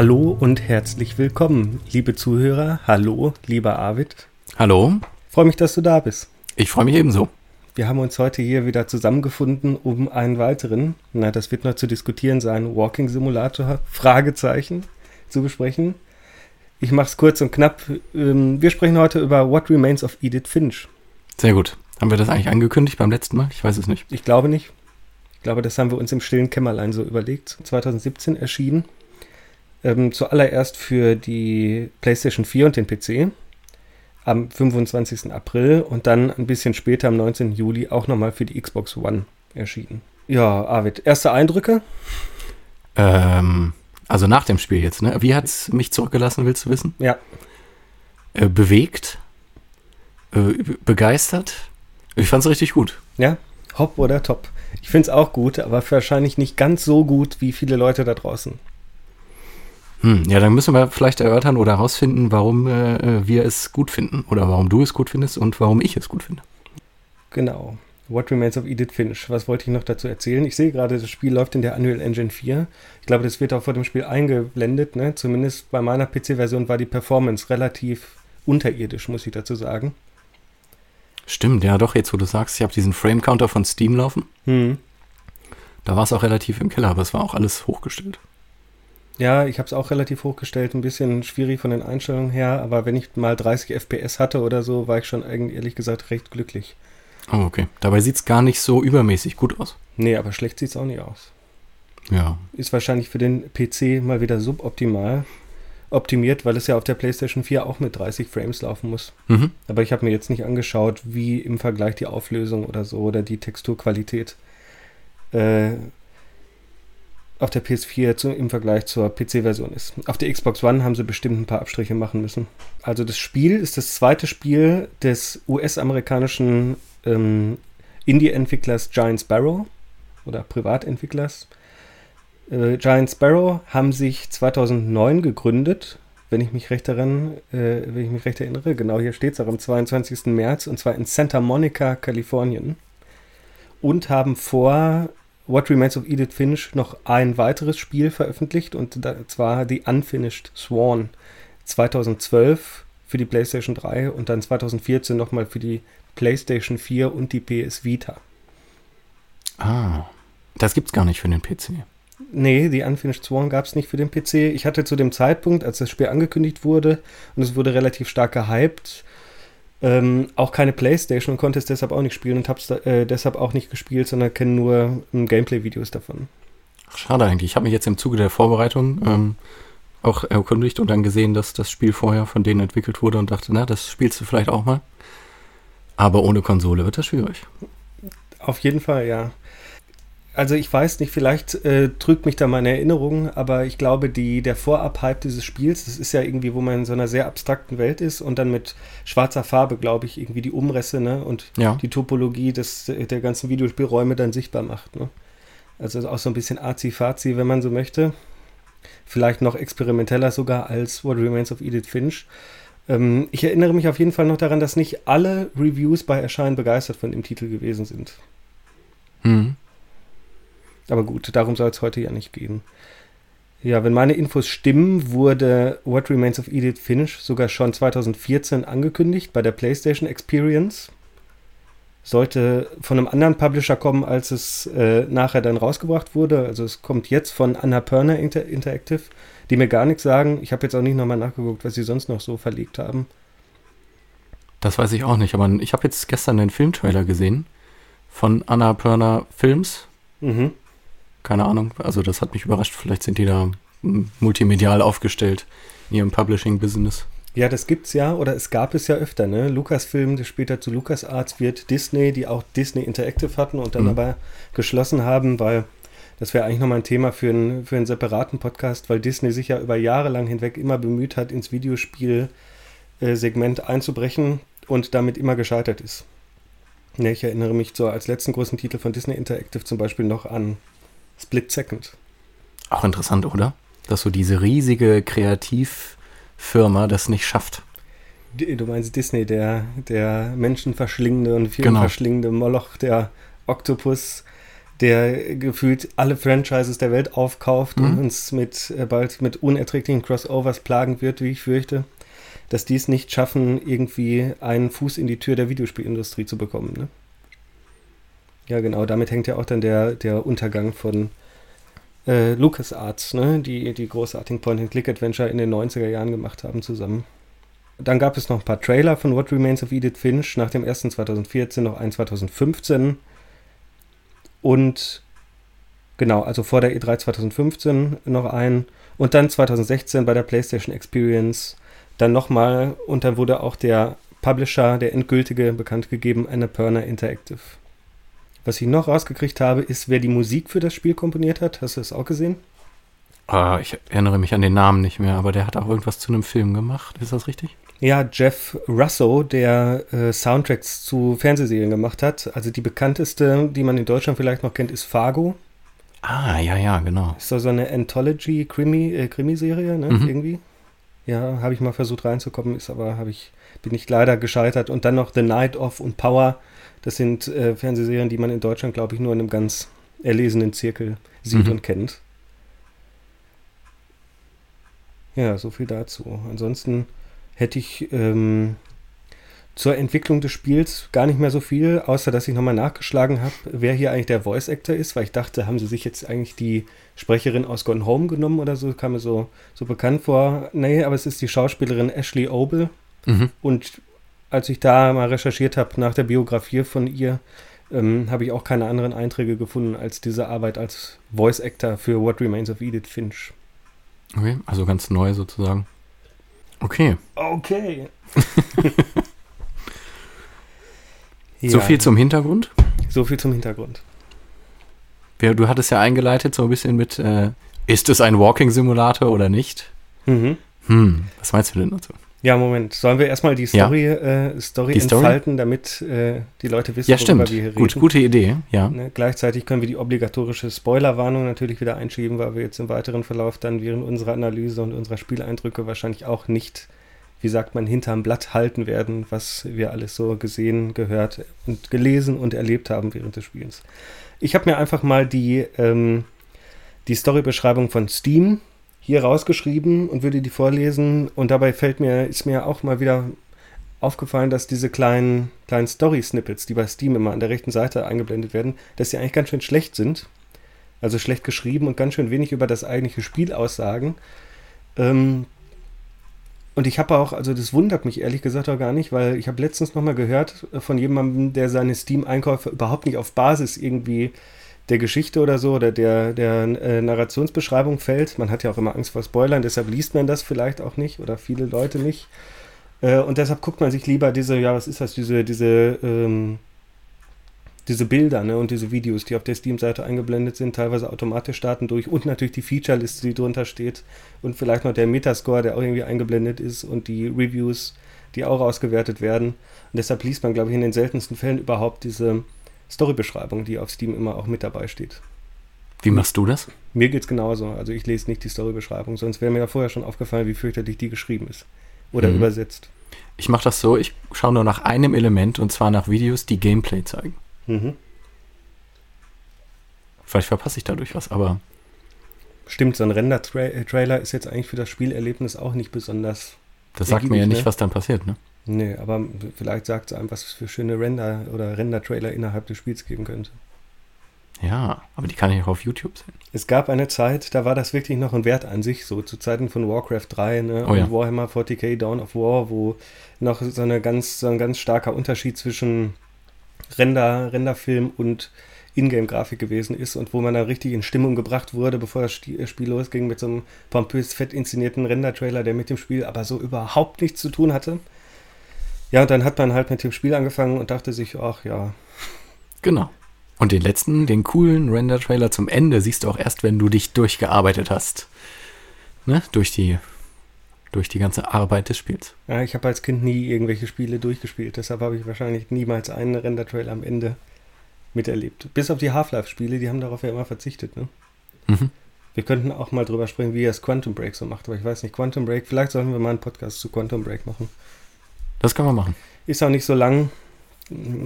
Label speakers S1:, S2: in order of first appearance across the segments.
S1: Hallo und herzlich willkommen, liebe Zuhörer. Hallo, lieber Arvid.
S2: Hallo.
S1: Freue mich, dass du da bist.
S2: Ich freue mich ebenso.
S1: Wir haben uns heute hier wieder zusammengefunden, um einen weiteren, na, das wird noch zu diskutieren sein, Walking Simulator, Fragezeichen, zu besprechen. Ich mache es kurz und knapp. Ähm, wir sprechen heute über What Remains of Edith Finch.
S2: Sehr gut. Haben wir das eigentlich angekündigt beim letzten Mal? Ich weiß es nicht.
S1: Ich glaube nicht. Ich glaube, das haben wir uns im stillen Kämmerlein so überlegt. 2017 erschienen. Ähm, zuallererst für die PlayStation 4 und den PC am 25. April und dann ein bisschen später, am 19. Juli, auch nochmal für die Xbox One erschienen. Ja, Arvid, erste Eindrücke?
S2: Ähm, also nach dem Spiel jetzt, ne? Wie hat es mich zurückgelassen, willst du wissen?
S1: Ja.
S2: Äh, bewegt, äh, begeistert. Ich fand es richtig gut.
S1: Ja, hopp oder top. Ich finde es auch gut, aber wahrscheinlich nicht ganz so gut wie viele Leute da draußen.
S2: Hm, ja, dann müssen wir vielleicht erörtern oder herausfinden, warum äh, wir es gut finden oder warum du es gut findest und warum ich es gut finde.
S1: Genau. What Remains of Edith Finch. Was wollte ich noch dazu erzählen? Ich sehe gerade, das Spiel läuft in der Unreal Engine 4. Ich glaube, das wird auch vor dem Spiel eingeblendet. Ne? Zumindest bei meiner PC-Version war die Performance relativ unterirdisch, muss ich dazu sagen.
S2: Stimmt, ja doch, jetzt wo du sagst, ich habe diesen Frame-Counter von Steam laufen.
S1: Hm.
S2: Da war es auch relativ im Keller, aber es war auch alles hochgestellt.
S1: Ja, ich habe es auch relativ hochgestellt, ein bisschen schwierig von den Einstellungen her, aber wenn ich mal 30 FPS hatte oder so, war ich schon eigentlich ehrlich gesagt recht glücklich.
S2: Oh, okay. Dabei sieht es gar nicht so übermäßig gut aus.
S1: Nee, aber schlecht sieht es auch nicht aus.
S2: Ja.
S1: Ist wahrscheinlich für den PC mal wieder suboptimal optimiert, weil es ja auf der PlayStation 4 auch mit 30 Frames laufen muss.
S2: Mhm.
S1: Aber ich habe mir jetzt nicht angeschaut, wie im Vergleich die Auflösung oder so oder die Texturqualität äh, auf der PS4 zu, im Vergleich zur PC-Version ist. Auf der Xbox One haben sie bestimmt ein paar Abstriche machen müssen. Also das Spiel ist das zweite Spiel des US-amerikanischen ähm, Indie-Entwicklers Giant Sparrow oder Privatentwicklers. Äh, Giant Sparrow haben sich 2009 gegründet, wenn ich mich recht daran, äh, wenn ich mich recht erinnere. Genau hier steht es auch am 22. März und zwar in Santa Monica, Kalifornien. Und haben vor What Remains of Edith Finch noch ein weiteres Spiel veröffentlicht und zwar The Unfinished Swan 2012 für die PlayStation 3 und dann 2014 nochmal für die PlayStation 4 und die PS Vita.
S2: Ah, das gibt's gar nicht für den PC.
S1: Nee, The Unfinished Swan gab es nicht für den PC. Ich hatte zu dem Zeitpunkt, als das Spiel angekündigt wurde und es wurde relativ stark gehypt, ähm, auch keine Playstation und konnte es deshalb auch nicht spielen und habe es äh, deshalb auch nicht gespielt, sondern kenne nur ähm, Gameplay-Videos davon.
S2: Ach, schade eigentlich. Ich habe mich jetzt im Zuge der Vorbereitung ähm, auch erkundigt und dann gesehen, dass das Spiel vorher von denen entwickelt wurde und dachte, na, das spielst du vielleicht auch mal. Aber ohne Konsole wird das schwierig.
S1: Auf jeden Fall, ja also ich weiß nicht, vielleicht äh, trügt mich da meine Erinnerung, aber ich glaube, die, der Vorab-Hype dieses Spiels, das ist ja irgendwie, wo man in so einer sehr abstrakten Welt ist und dann mit schwarzer Farbe, glaube ich, irgendwie die Umrisse ne, und
S2: ja.
S1: die Topologie des, der ganzen Videospielräume dann sichtbar macht. Ne? Also auch so ein bisschen azi-fazi, wenn man so möchte. Vielleicht noch experimenteller sogar als What Remains of Edith Finch. Ähm, ich erinnere mich auf jeden Fall noch daran, dass nicht alle Reviews bei Erscheinen begeistert von dem Titel gewesen sind.
S2: Mhm.
S1: Aber gut, darum soll es heute ja nicht gehen. Ja, wenn meine Infos stimmen, wurde What Remains of Edith Finch sogar schon 2014 angekündigt bei der PlayStation Experience. Sollte von einem anderen Publisher kommen, als es äh, nachher dann rausgebracht wurde. Also es kommt jetzt von Annapurna Inter Interactive, die mir gar nichts sagen. Ich habe jetzt auch nicht nochmal nachgeguckt, was sie sonst noch so verlegt haben.
S2: Das weiß ich auch nicht, aber ich habe jetzt gestern den Filmtrailer gesehen von Annapurna Films.
S1: Mhm
S2: keine Ahnung. Also das hat mich überrascht. Vielleicht sind die da multimedial aufgestellt in ihrem Publishing-Business.
S1: Ja, das gibt's ja oder es gab es ja öfter, ne? Lucasfilm, der später zu LucasArts wird, Disney, die auch Disney Interactive hatten und dann mhm. aber geschlossen haben, weil das wäre eigentlich nochmal ein Thema für, ein, für einen separaten Podcast, weil Disney sich ja über Jahre lang hinweg immer bemüht hat, ins Videospiel-Segment äh, einzubrechen und damit immer gescheitert ist. Ja, ich erinnere mich so als letzten großen Titel von Disney Interactive zum Beispiel noch an Split Second.
S2: Auch interessant, oder? Dass so diese riesige Kreativfirma das nicht schafft.
S1: Du meinst Disney, der, der menschenverschlingende und vielenverschlingende genau. Moloch, der Oktopus, der gefühlt alle Franchises der Welt aufkauft
S2: Mhm.
S1: und uns mit äh, bald mit unerträglichen Crossovers plagen wird, wie ich fürchte, dass die es nicht schaffen, irgendwie einen Fuß in die Tür der Videospielindustrie zu bekommen. Ne? Ja, genau, damit hängt ja auch dann der, der Untergang von äh, LucasArts, ne? die die großartigen Point-and-Click-Adventure in den 90er Jahren gemacht haben, zusammen. Dann gab es noch ein paar Trailer von What Remains of Edith Finch, nach dem ersten 2014 noch einen 2015. Und genau, also vor der E3 2015 noch einen. Und dann 2016 bei der PlayStation Experience dann nochmal. Und dann wurde auch der Publisher, der endgültige, bekannt gegeben, Annapurna Interactive. Was ich noch rausgekriegt habe, ist, wer die Musik für das Spiel komponiert hat. Hast du das auch gesehen?
S2: Ah, ich erinnere mich an den Namen nicht mehr, aber der hat auch irgendwas zu einem Film gemacht. Ist das richtig?
S1: Ja, Jeff Russo, der äh, Soundtracks zu Fernsehserien gemacht hat. Also die bekannteste, die man in Deutschland vielleicht noch kennt, ist Fargo.
S2: Ah, ja, ja, genau.
S1: Ist so so eine Anthology-Krimi, äh, Krimiserie, ne?
S2: Mhm.
S1: Irgendwie. Ja, habe ich mal versucht reinzukommen, ist aber, habe ich, bin ich leider gescheitert. Und dann noch The Night of und Power. Das sind äh, Fernsehserien, die man in Deutschland, glaube ich, nur in einem ganz erlesenen Zirkel sieht
S2: Mhm.
S1: und kennt. Ja, so viel dazu. Ansonsten hätte ich ähm, zur Entwicklung des Spiels gar nicht mehr so viel, außer dass ich nochmal nachgeschlagen habe, wer hier eigentlich der Voice Actor ist, weil ich dachte, haben sie sich jetzt eigentlich die Sprecherin aus Gone Home genommen oder so, kam mir so, so bekannt vor. Nee, aber es ist die Schauspielerin Ashley Obel.
S2: Mhm.
S1: Und als ich da mal recherchiert habe nach der Biografie von ihr, ähm, habe ich auch keine anderen Einträge gefunden als diese Arbeit als Voice Actor für What Remains of Edith Finch.
S2: Okay, also ganz neu sozusagen. Okay,
S1: Okay.
S2: so viel zum Hintergrund.
S1: so viel zum Hintergrund.
S2: Wir- Du hattest ja eingeleitet so ein bisschen mit, äh, ist es ein Walking-Simulator oder nicht?
S1: Mhm.
S2: Hm, was meinst du denn dazu?
S1: Ja, Moment. Sollen wir erstmal die
S2: Ja.
S1: Story, äh, Story
S2: Die Story?
S1: entfalten, damit äh, die Leute wissen,
S2: Ja, stimmt.
S1: wir hier
S2: Gut,
S1: reden?
S2: gute Idee, ja.
S1: Ne, gleichzeitig können wir die obligatorische Spoilerwarnung natürlich wieder einschieben, weil wir jetzt im weiteren Verlauf dann während unserer Analyse und unserer Spieleindrücke wahrscheinlich auch nicht, wie sagt man, hinterm Blatt halten werden, was wir alles so gesehen, gehört und gelesen und erlebt haben während des Spiels. Ich habe mir einfach mal die, ähm, die Storybeschreibung von Steam hier rausgeschrieben und würde die vorlesen. Und dabei fällt mir, ist mir auch mal wieder aufgefallen, dass diese kleinen, kleinen Story-Snippets, die bei Steam immer an der rechten Seite eingeblendet werden, dass sie eigentlich ganz schön schlecht sind. Also schlecht geschrieben und ganz schön wenig über das eigentliche Spiel aussagen. Ähm, und ich habe auch, also das wundert mich ehrlich gesagt auch gar nicht, weil ich habe letztens nochmal gehört von jemandem, der seine Steam-Einkäufe überhaupt nicht auf Basis irgendwie der Geschichte oder so oder der, der äh, Narrationsbeschreibung fällt. Man hat ja auch immer Angst vor Spoilern, deshalb liest man das vielleicht auch nicht oder viele Leute nicht. Äh, und deshalb guckt man sich lieber diese, ja, was ist das, diese, diese, ähm, diese Bilder ne, und diese Videos, die auf der Steam-Seite eingeblendet sind, teilweise automatisch starten durch und natürlich die Feature-Liste, die drunter steht und vielleicht noch der Metascore, der auch irgendwie eingeblendet ist und die Reviews, die auch ausgewertet werden. Und deshalb liest man, glaube ich, in den seltensten Fällen überhaupt diese Story-Beschreibung, die auf Steam immer auch mit dabei steht.
S2: Wie machst du das?
S1: Mir geht es genauso. Also ich lese nicht die Story-Beschreibung, sonst wäre mir ja vorher schon aufgefallen, wie fürchterlich die geschrieben ist. Oder
S2: Mhm.
S1: übersetzt.
S2: Ich mache das so, ich schaue nur nach einem Element und zwar nach Videos, die Gameplay zeigen.
S1: Mhm.
S2: Vielleicht verpasse ich dadurch was, aber
S1: Stimmt, so ein Render-Trailer ist jetzt eigentlich für das Spielerlebnis auch nicht besonders.
S2: das sagt mir ja nicht,
S1: ne?
S2: was dann passiert, ne?
S1: Nee, aber vielleicht sagt es einem, was es für schöne Render- oder Render-Trailer innerhalb des Spiels geben könnte.
S2: Ja, aber die kann ich auch auf YouTube sehen.
S1: Es gab eine Zeit, da war das wirklich noch ein Wert an sich, so zu Zeiten von Warcraft 3 ne,
S2: Oh ja.
S1: und Warhammer 40k Dawn of War, wo noch so, eine ganz, so ein ganz starker Unterschied zwischen Render, Renderfilm und Ingame-Grafik gewesen ist und wo man dann richtig in Stimmung gebracht wurde, bevor das Spiel losging mit so einem pompös fett inszenierten Render-Trailer, der mit dem Spiel aber so überhaupt nichts zu tun hatte. Ja, und dann hat man halt mit dem Spiel angefangen und dachte sich, ach ja,
S2: Genau. Und den letzten, den coolen Render-Trailer zum Ende siehst du auch erst, wenn du dich durchgearbeitet hast. Ne? Durch die, durch die ganze Arbeit des Spiels.
S1: Ja, ich habe als Kind nie irgendwelche Spiele durchgespielt, deshalb habe ich wahrscheinlich niemals einen Render-Trailer am Ende miterlebt. Bis auf die Half-Life-Spiele, die haben darauf ja immer verzichtet. Ne?
S2: Mhm.
S1: Wir könnten auch mal drüber sprechen, wie das Quantum Break so macht, aber ich weiß nicht, Quantum Break, vielleicht sollten wir mal einen Podcast zu Quantum Break machen.
S2: Das kann man machen.
S1: Ist auch nicht so lang.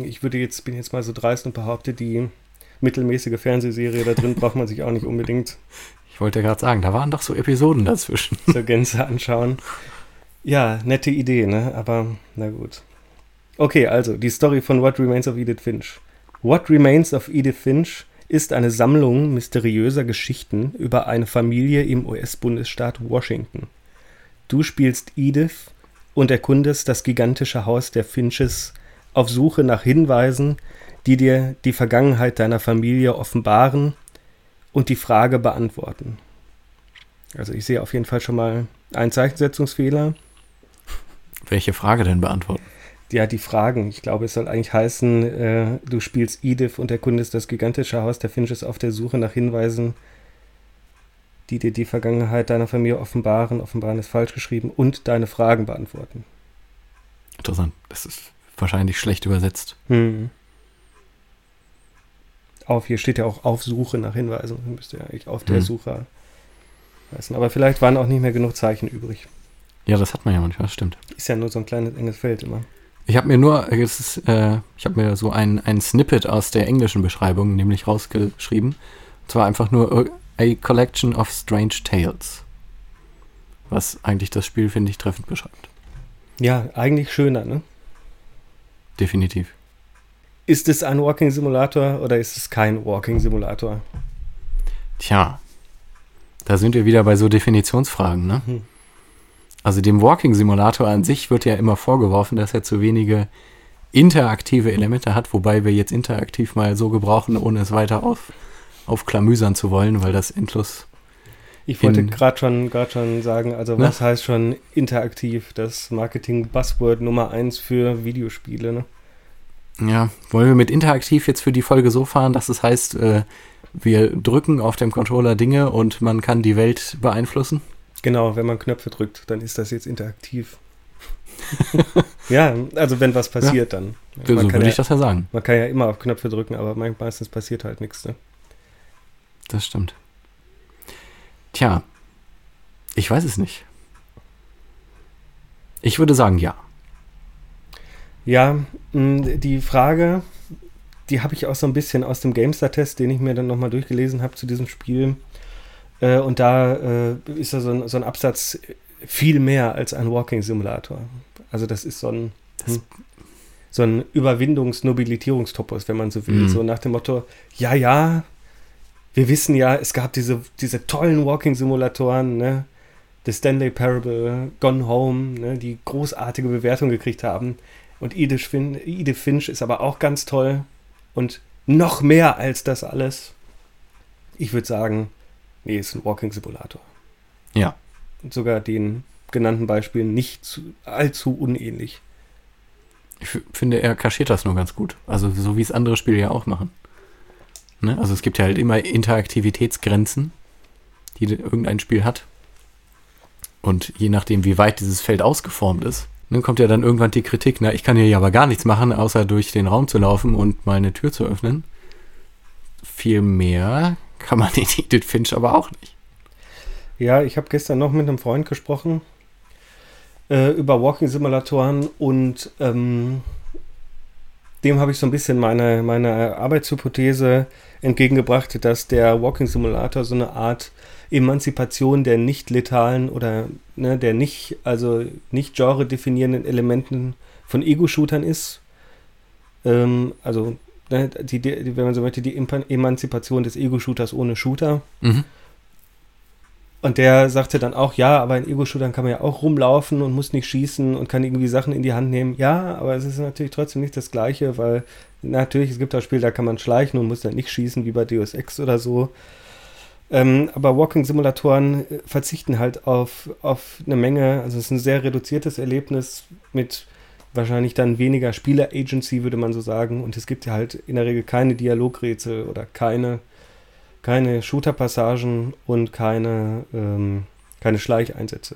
S1: Ich würde jetzt, bin jetzt mal so dreist und behaupte, die mittelmäßige Fernsehserie da drin braucht man sich auch nicht unbedingt
S2: Ich wollte gerade sagen, da waren doch so Episoden dazwischen.
S1: zur Gänze anschauen. Ja, nette Idee, ne? Aber na gut. Okay, also die Story von What Remains of Edith Finch. What Remains of Edith Finch ist eine Sammlung mysteriöser Geschichten über eine Familie im US-Bundesstaat Washington. Du spielst Edith und erkundest das gigantische Haus der Finches auf Suche nach Hinweisen, die dir die Vergangenheit deiner Familie offenbaren und die Frage beantworten. Also ich sehe auf jeden Fall schon mal einen Zeichensetzungsfehler.
S2: Welche Frage denn beantworten?
S1: Ja, die Fragen. Ich glaube, es soll eigentlich heißen, äh, du spielst Edith und erkundest das gigantische Haus der Finches auf der Suche nach Hinweisen, die dir die Vergangenheit deiner Familie offenbaren. Offenbaren ist falsch geschrieben und deine Fragen beantworten.
S2: Interessant. Das ist wahrscheinlich schlecht übersetzt.
S1: Hm. Auf, hier steht ja auch auf Suche nach Hinweisen. Müsste ja eigentlich auf der
S2: Hm.
S1: Suche heißen. Aber vielleicht waren auch nicht mehr genug Zeichen übrig.
S2: Ja, das hat man ja manchmal, das stimmt.
S1: Ist ja nur so ein kleines enges Feld immer.
S2: Ich habe mir nur, ist, äh, ich habe mir so ein, ein Snippet aus der englischen Beschreibung nämlich rausgeschrieben. Und zwar einfach nur A Collection of Strange Tales. Was eigentlich das Spiel, finde ich, treffend beschreibt.
S1: Ja, eigentlich schöner, ne?
S2: Definitiv.
S1: Ist es ein Walking Simulator oder ist es kein Walking Simulator?
S2: Tja, da sind wir wieder bei so Definitionsfragen, ne?
S1: Hm.
S2: Also dem Walking Simulator an sich wird ja immer vorgeworfen, dass er zu wenige interaktive Elemente hat, wobei wir jetzt interaktiv mal so gebrauchen, ohne es weiter auf, aufklamüsern zu wollen, weil das endlos.
S1: Ich wollte gerade schon, grad schon sagen, also
S2: Ne?
S1: was heißt schon interaktiv? Das Marketing-Buzzword Nummer eins für Videospiele, ne?
S2: Ja, wollen wir mit interaktiv jetzt für die Folge so fahren, dass es heißt, äh, wir drücken auf dem Controller Dinge und man kann die Welt beeinflussen?
S1: Genau, wenn man Knöpfe drückt, dann ist das jetzt interaktiv. ja, also wenn was passiert, dann.
S2: so
S1: Man kann,
S2: würde
S1: ja,
S2: ich das ja sagen.
S1: man kann ja immer auf Knöpfe drücken, aber me- meistens passiert halt nichts. Ne?
S2: Das stimmt. Tja, ich weiß es nicht. Ich würde sagen, ja.
S1: Ja, die Frage, die habe ich auch so ein bisschen aus dem GameStar-Test, den ich mir dann nochmal durchgelesen habe zu diesem Spiel. Äh, und da äh, ist da so ein, so ein Absatz viel mehr als ein Walking-Simulator. Also das ist so ein,
S2: Das-
S1: hm, so ein Überwindungs-Nobilitierungstopos, wenn man so will.
S2: Mhm.
S1: So nach dem Motto, ja, ja, wir wissen ja, es gab diese, diese tollen Walking-Simulatoren, ne? The Stanley Parable, Gone Home, ne? die großartige Bewertung gekriegt haben. Und Edith, fin Edith Finch ist aber auch ganz toll. Und noch mehr als das alles. Ich würde sagen, nee, ist ein Walking Simulator.
S2: Ja.
S1: Und sogar den genannten Beispielen nicht zu, allzu unähnlich.
S2: Ich finde, er kaschiert das nur ganz gut. Also so wie es andere Spiele ja auch machen. Ne? Also es gibt ja halt immer Interaktivitätsgrenzen, die de- irgendein Spiel hat. Und je nachdem, wie weit dieses Feld ausgeformt ist, dann kommt ja dann irgendwann die Kritik, na, ich kann hier ja aber gar nichts machen, außer durch den Raum zu laufen und mal eine Tür zu öffnen. Viel mehr kann man in Edith Finch aber auch nicht.
S1: Ja, ich habe gestern noch mit einem Freund gesprochen äh, über Walking Simulatoren und ähm, dem habe ich so ein bisschen meine, meine Arbeitshypothese entgegengebracht, dass der Walking Simulator so eine Art Emanzipation der nicht letalen oder ne, der nicht, also nicht genre definierenden Elementen von Ego-Shootern ist. Ähm, also, ne, die, die, wenn man so möchte, die Emanzipation des Ego-Shooters ohne Shooter.
S2: Mhm.
S1: Und der sagte dann auch, ja, aber in Ego-Shootern kann man ja auch rumlaufen und muss nicht schießen und kann irgendwie Sachen in die Hand nehmen. Ja, aber es ist natürlich trotzdem nicht das Gleiche, weil natürlich, es gibt auch Spiele, da kann man schleichen und muss dann nicht schießen, wie bei Deus Ex oder so. Ähm, aber Walking-Simulatoren äh, verzichten halt auf, auf eine Menge, also es ist ein sehr reduziertes Erlebnis mit wahrscheinlich dann weniger Spieler-Agency, würde man so sagen. Und es gibt ja halt in der Regel keine Dialogrätsel oder keine keine Shooter-Passagen und keine, ähm, keine Schleicheinsätze.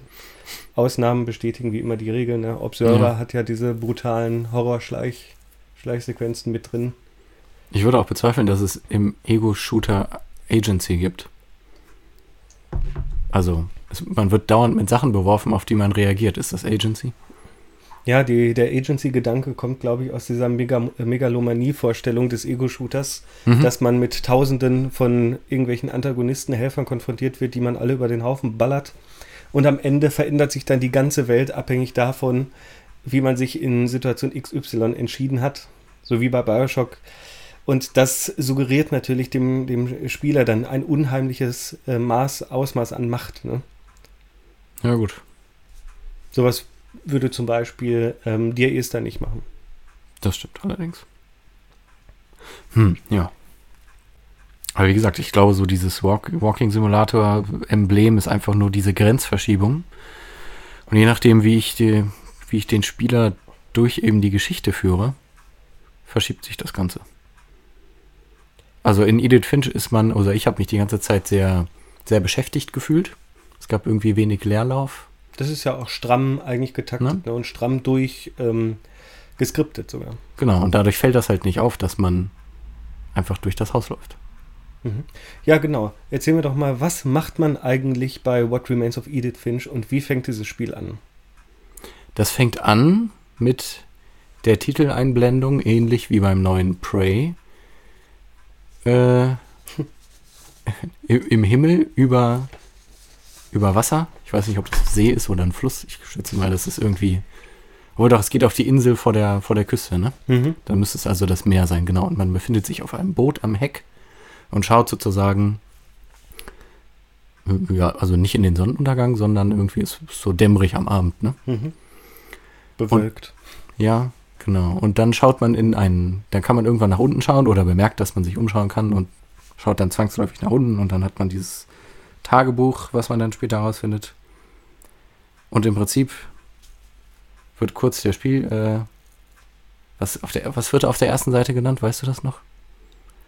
S1: Ausnahmen bestätigen wie immer die Regeln. Ne? Observer
S2: Ja.
S1: hat ja diese brutalen Horror-Schleichsequenzen mit drin.
S2: Ich würde auch bezweifeln, dass es im Ego-Shooter Agency gibt. Also, es, man wird dauernd mit Sachen beworfen, auf die man reagiert. Ist das Agency?
S1: Ja, die, der Agency-Gedanke kommt, glaube ich, aus dieser Mega Megalomanie-Vorstellung des Ego-Shooters,
S2: Mhm.
S1: dass man mit Tausenden von irgendwelchen Antagonisten, Helfern konfrontiert wird, die man alle über den Haufen ballert. Und am Ende verändert sich dann die ganze Welt abhängig davon, wie man sich in Situation XY entschieden hat. So wie bei Bioshock. Und das suggeriert natürlich dem, dem Spieler dann ein unheimliches äh, Maß, Ausmaß an Macht. Ne?
S2: Ja, gut.
S1: Sowas würde zum Beispiel ähm, Dear Esther nicht machen.
S2: Das stimmt allerdings. Hm, ja. Aber wie gesagt, ich glaube, so dieses Walk Walking Simulator Emblem ist einfach nur diese Grenzverschiebung. Und je nachdem, wie ich, die, wie ich den Spieler durch eben die Geschichte führe, verschiebt sich das Ganze. Also in Edith Finch ist man, oder ich habe mich die ganze Zeit sehr, sehr beschäftigt gefühlt. Es gab irgendwie wenig Leerlauf.
S1: Das ist ja auch stramm eigentlich getaktet ne? und stramm durch ähm, geskriptet sogar.
S2: Genau, und dadurch fällt das halt nicht auf, dass man einfach durch das Haus läuft.
S1: Mhm. Ja, genau. Erzähl mir doch mal, was macht man eigentlich bei What Remains of Edith Finch und wie fängt dieses Spiel an?
S2: Das fängt an mit der Titeleinblendung, ähnlich wie beim neuen Prey. Äh, im im Himmel über, über Wasser. Ich weiß nicht, ob das See ist oder ein Fluss. Ich schätze mal, das ist irgendwie. Obwohl doch, es geht auf die Insel vor der, vor der Küste, ne?
S1: Mhm.
S2: Dann müsste es also das Meer sein, genau. Und man befindet sich auf einem Boot am Heck und schaut sozusagen, äh, ja, also nicht in den Sonnenuntergang, sondern irgendwie ist es so dämmerig am Abend, ne?
S1: Mhm. Bewölkt.
S2: Ja, genau. Und dann schaut man in einen, dann kann man irgendwann nach unten schauen oder bemerkt, dass man sich umschauen kann und schaut dann zwangsläufig nach unten und dann hat man dieses Tagebuch, was man dann später herausfindet. Und im Prinzip wird kurz der Spiel, äh, was, auf der, was wird auf der ersten Seite genannt, weißt du das noch?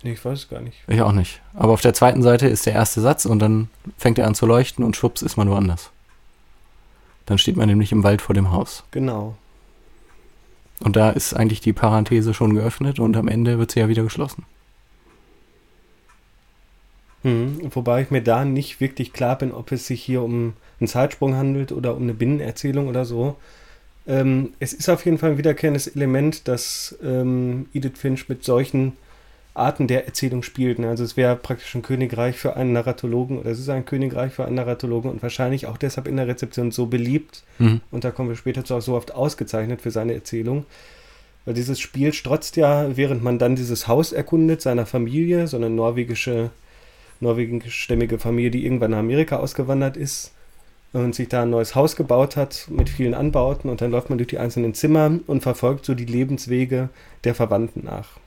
S1: Nee, ich weiß es gar nicht.
S2: Ich auch nicht. Aber auf der zweiten Seite ist der erste Satz und dann fängt er an zu leuchten und schwupps ist man woanders. Dann steht man nämlich im Wald vor dem Haus.
S1: Genau.
S2: Und da ist eigentlich die Parenthese schon geöffnet und am Ende wird sie ja wieder geschlossen.
S1: Mhm. Wobei ich mir da nicht wirklich klar bin, ob es sich hier um einen Zeitsprung handelt oder um eine Binnenerzählung oder so. Ähm, es ist auf jeden Fall ein wiederkehrendes Element, dass ähm, Edith Finch mit solchen Arten der Erzählung spielt. Ne? Also es wäre praktisch ein Königreich für einen Narratologen oder es ist ein Königreich für einen Narratologen und wahrscheinlich auch deshalb in der Rezeption so beliebt
S2: Mhm.
S1: und da kommen wir später zu auch so oft ausgezeichnet für seine Erzählung. Weil dieses Spiel strotzt ja, während man dann dieses Haus erkundet, seiner Familie, so eine norwegische, norwegischstämmige Familie, die irgendwann nach Amerika ausgewandert ist und sich da ein neues Haus gebaut hat mit vielen Anbauten und dann läuft man durch die einzelnen Zimmer und verfolgt so die Lebenswege der Verwandten nach.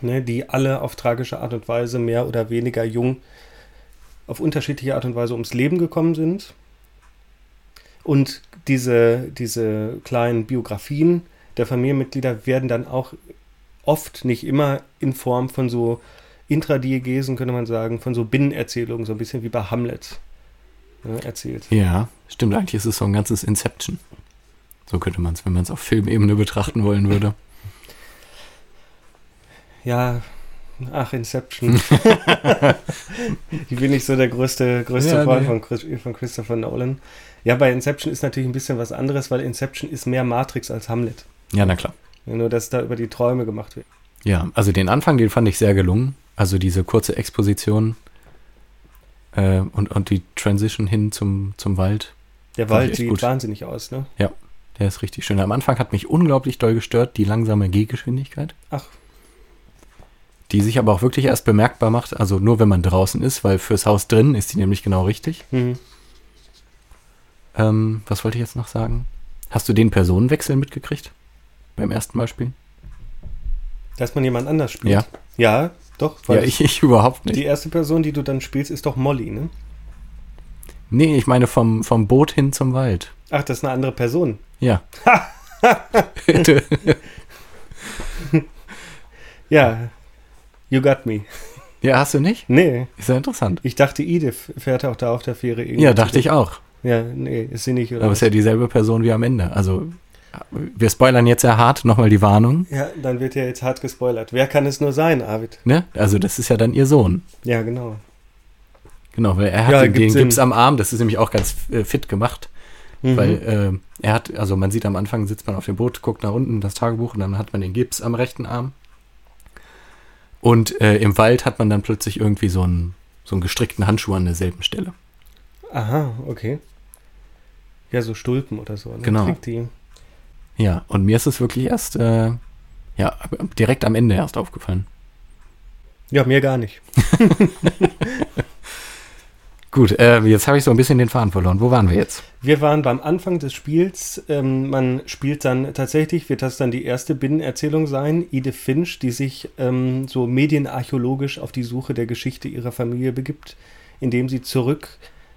S1: Ne, die alle auf tragische Art und Weise mehr oder weniger jung auf unterschiedliche Art und Weise ums Leben gekommen sind. Und diese, diese kleinen Biografien der Familienmitglieder werden dann auch oft, nicht immer, in Form von so Intradiegesen, könnte man sagen, von so Binnenerzählungen, so ein bisschen wie bei Hamlet ne, erzählt.
S2: Ja, stimmt. Eigentlich ist es so ein ganzes Inception. So könnte man es, wenn man es auf Filmebene betrachten wollen würde.
S1: Ja, ach, Inception. ich bin nicht so der größte, größte
S2: Ja,
S1: Freund
S2: nee.
S1: von, von Christopher Nolan. Ja, bei Inception ist natürlich ein bisschen was anderes, weil Inception ist mehr Matrix als Hamlet.
S2: Ja, na klar.
S1: Ja, Nur, dass da über die Träume gemacht wird.
S2: Ja, also den Anfang, den fand ich sehr gelungen. Also diese kurze Exposition äh, und, und die Transition hin zum, zum Wald.
S1: Der Wald sieht
S2: gut.
S1: wahnsinnig aus, ne?
S2: Der ist richtig schön. Am Anfang hat mich unglaublich doll gestört, die langsame Gehgeschwindigkeit.
S1: Ach.
S2: Die sich aber auch wirklich erst bemerkbar macht, also nur wenn man draußen ist, weil fürs Haus drin ist die nämlich genau richtig.
S1: Mhm.
S2: Ähm, was wollte ich jetzt noch sagen? Hast du den Personenwechsel mitgekriegt? Beim ersten Mal spielen?
S1: Dass man jemand anders spielt.
S2: Ja.
S1: Ja, doch.
S2: Ja, ich, ich überhaupt nicht.
S1: die erste Person, die du dann spielst, ist doch Molly, ne?
S2: Nee, ich meine vom, vom Boot hin zum Wald.
S1: Ach, das ist eine andere Person.
S2: Ja.
S1: Ja. You got me.
S2: ja, hast du nicht?
S1: Nee,
S2: Ist ja interessant.
S1: ich dachte, Edith fährt auch da auf der Fähre irgendwie.
S2: Ja, dachte ich auch.
S1: Ja, nee, ist sie nicht, oder?
S2: Aber es ist ja dieselbe Person wie am Ende. Also, wir spoilern jetzt sehr hart. Nochmal die Warnung.
S1: ja, dann wird ja jetzt hart gespoilert. Wer kann es nur sein, Arvid?
S2: Ne? Also, das ist ja dann ihr Sohn.
S1: Ja, genau.
S2: Genau, weil er hat
S1: Ja,
S2: den, den. Gips am Arm. Das ist nämlich auch ganz äh, fit gemacht. Mhm. Weil äh, er hat, also man sieht am Anfang, sitzt man auf dem Boot, guckt nach unten das Tagebuch und dann hat man den Gips am rechten Arm. Und äh, im Wald hat man dann plötzlich irgendwie so einen, so einen gestrickten Handschuh an derselben Stelle.
S1: Aha, okay. Ja, so Stulpen oder so. Ne?
S2: Genau. Ja, und mir ist es wirklich erst, äh, ja, direkt am Ende erst aufgefallen.
S1: Ja, mir gar nicht.
S2: Gut, äh, jetzt habe ich so ein bisschen den Faden verloren. Wo waren wir jetzt?
S1: Wir waren beim Anfang des Spiels. Ähm, man spielt dann tatsächlich, wird das dann die erste Binnenerzählung sein, Edith Finch, die sich ähm, so medienarchäologisch auf die Suche der Geschichte ihrer Familie begibt, indem sie zurück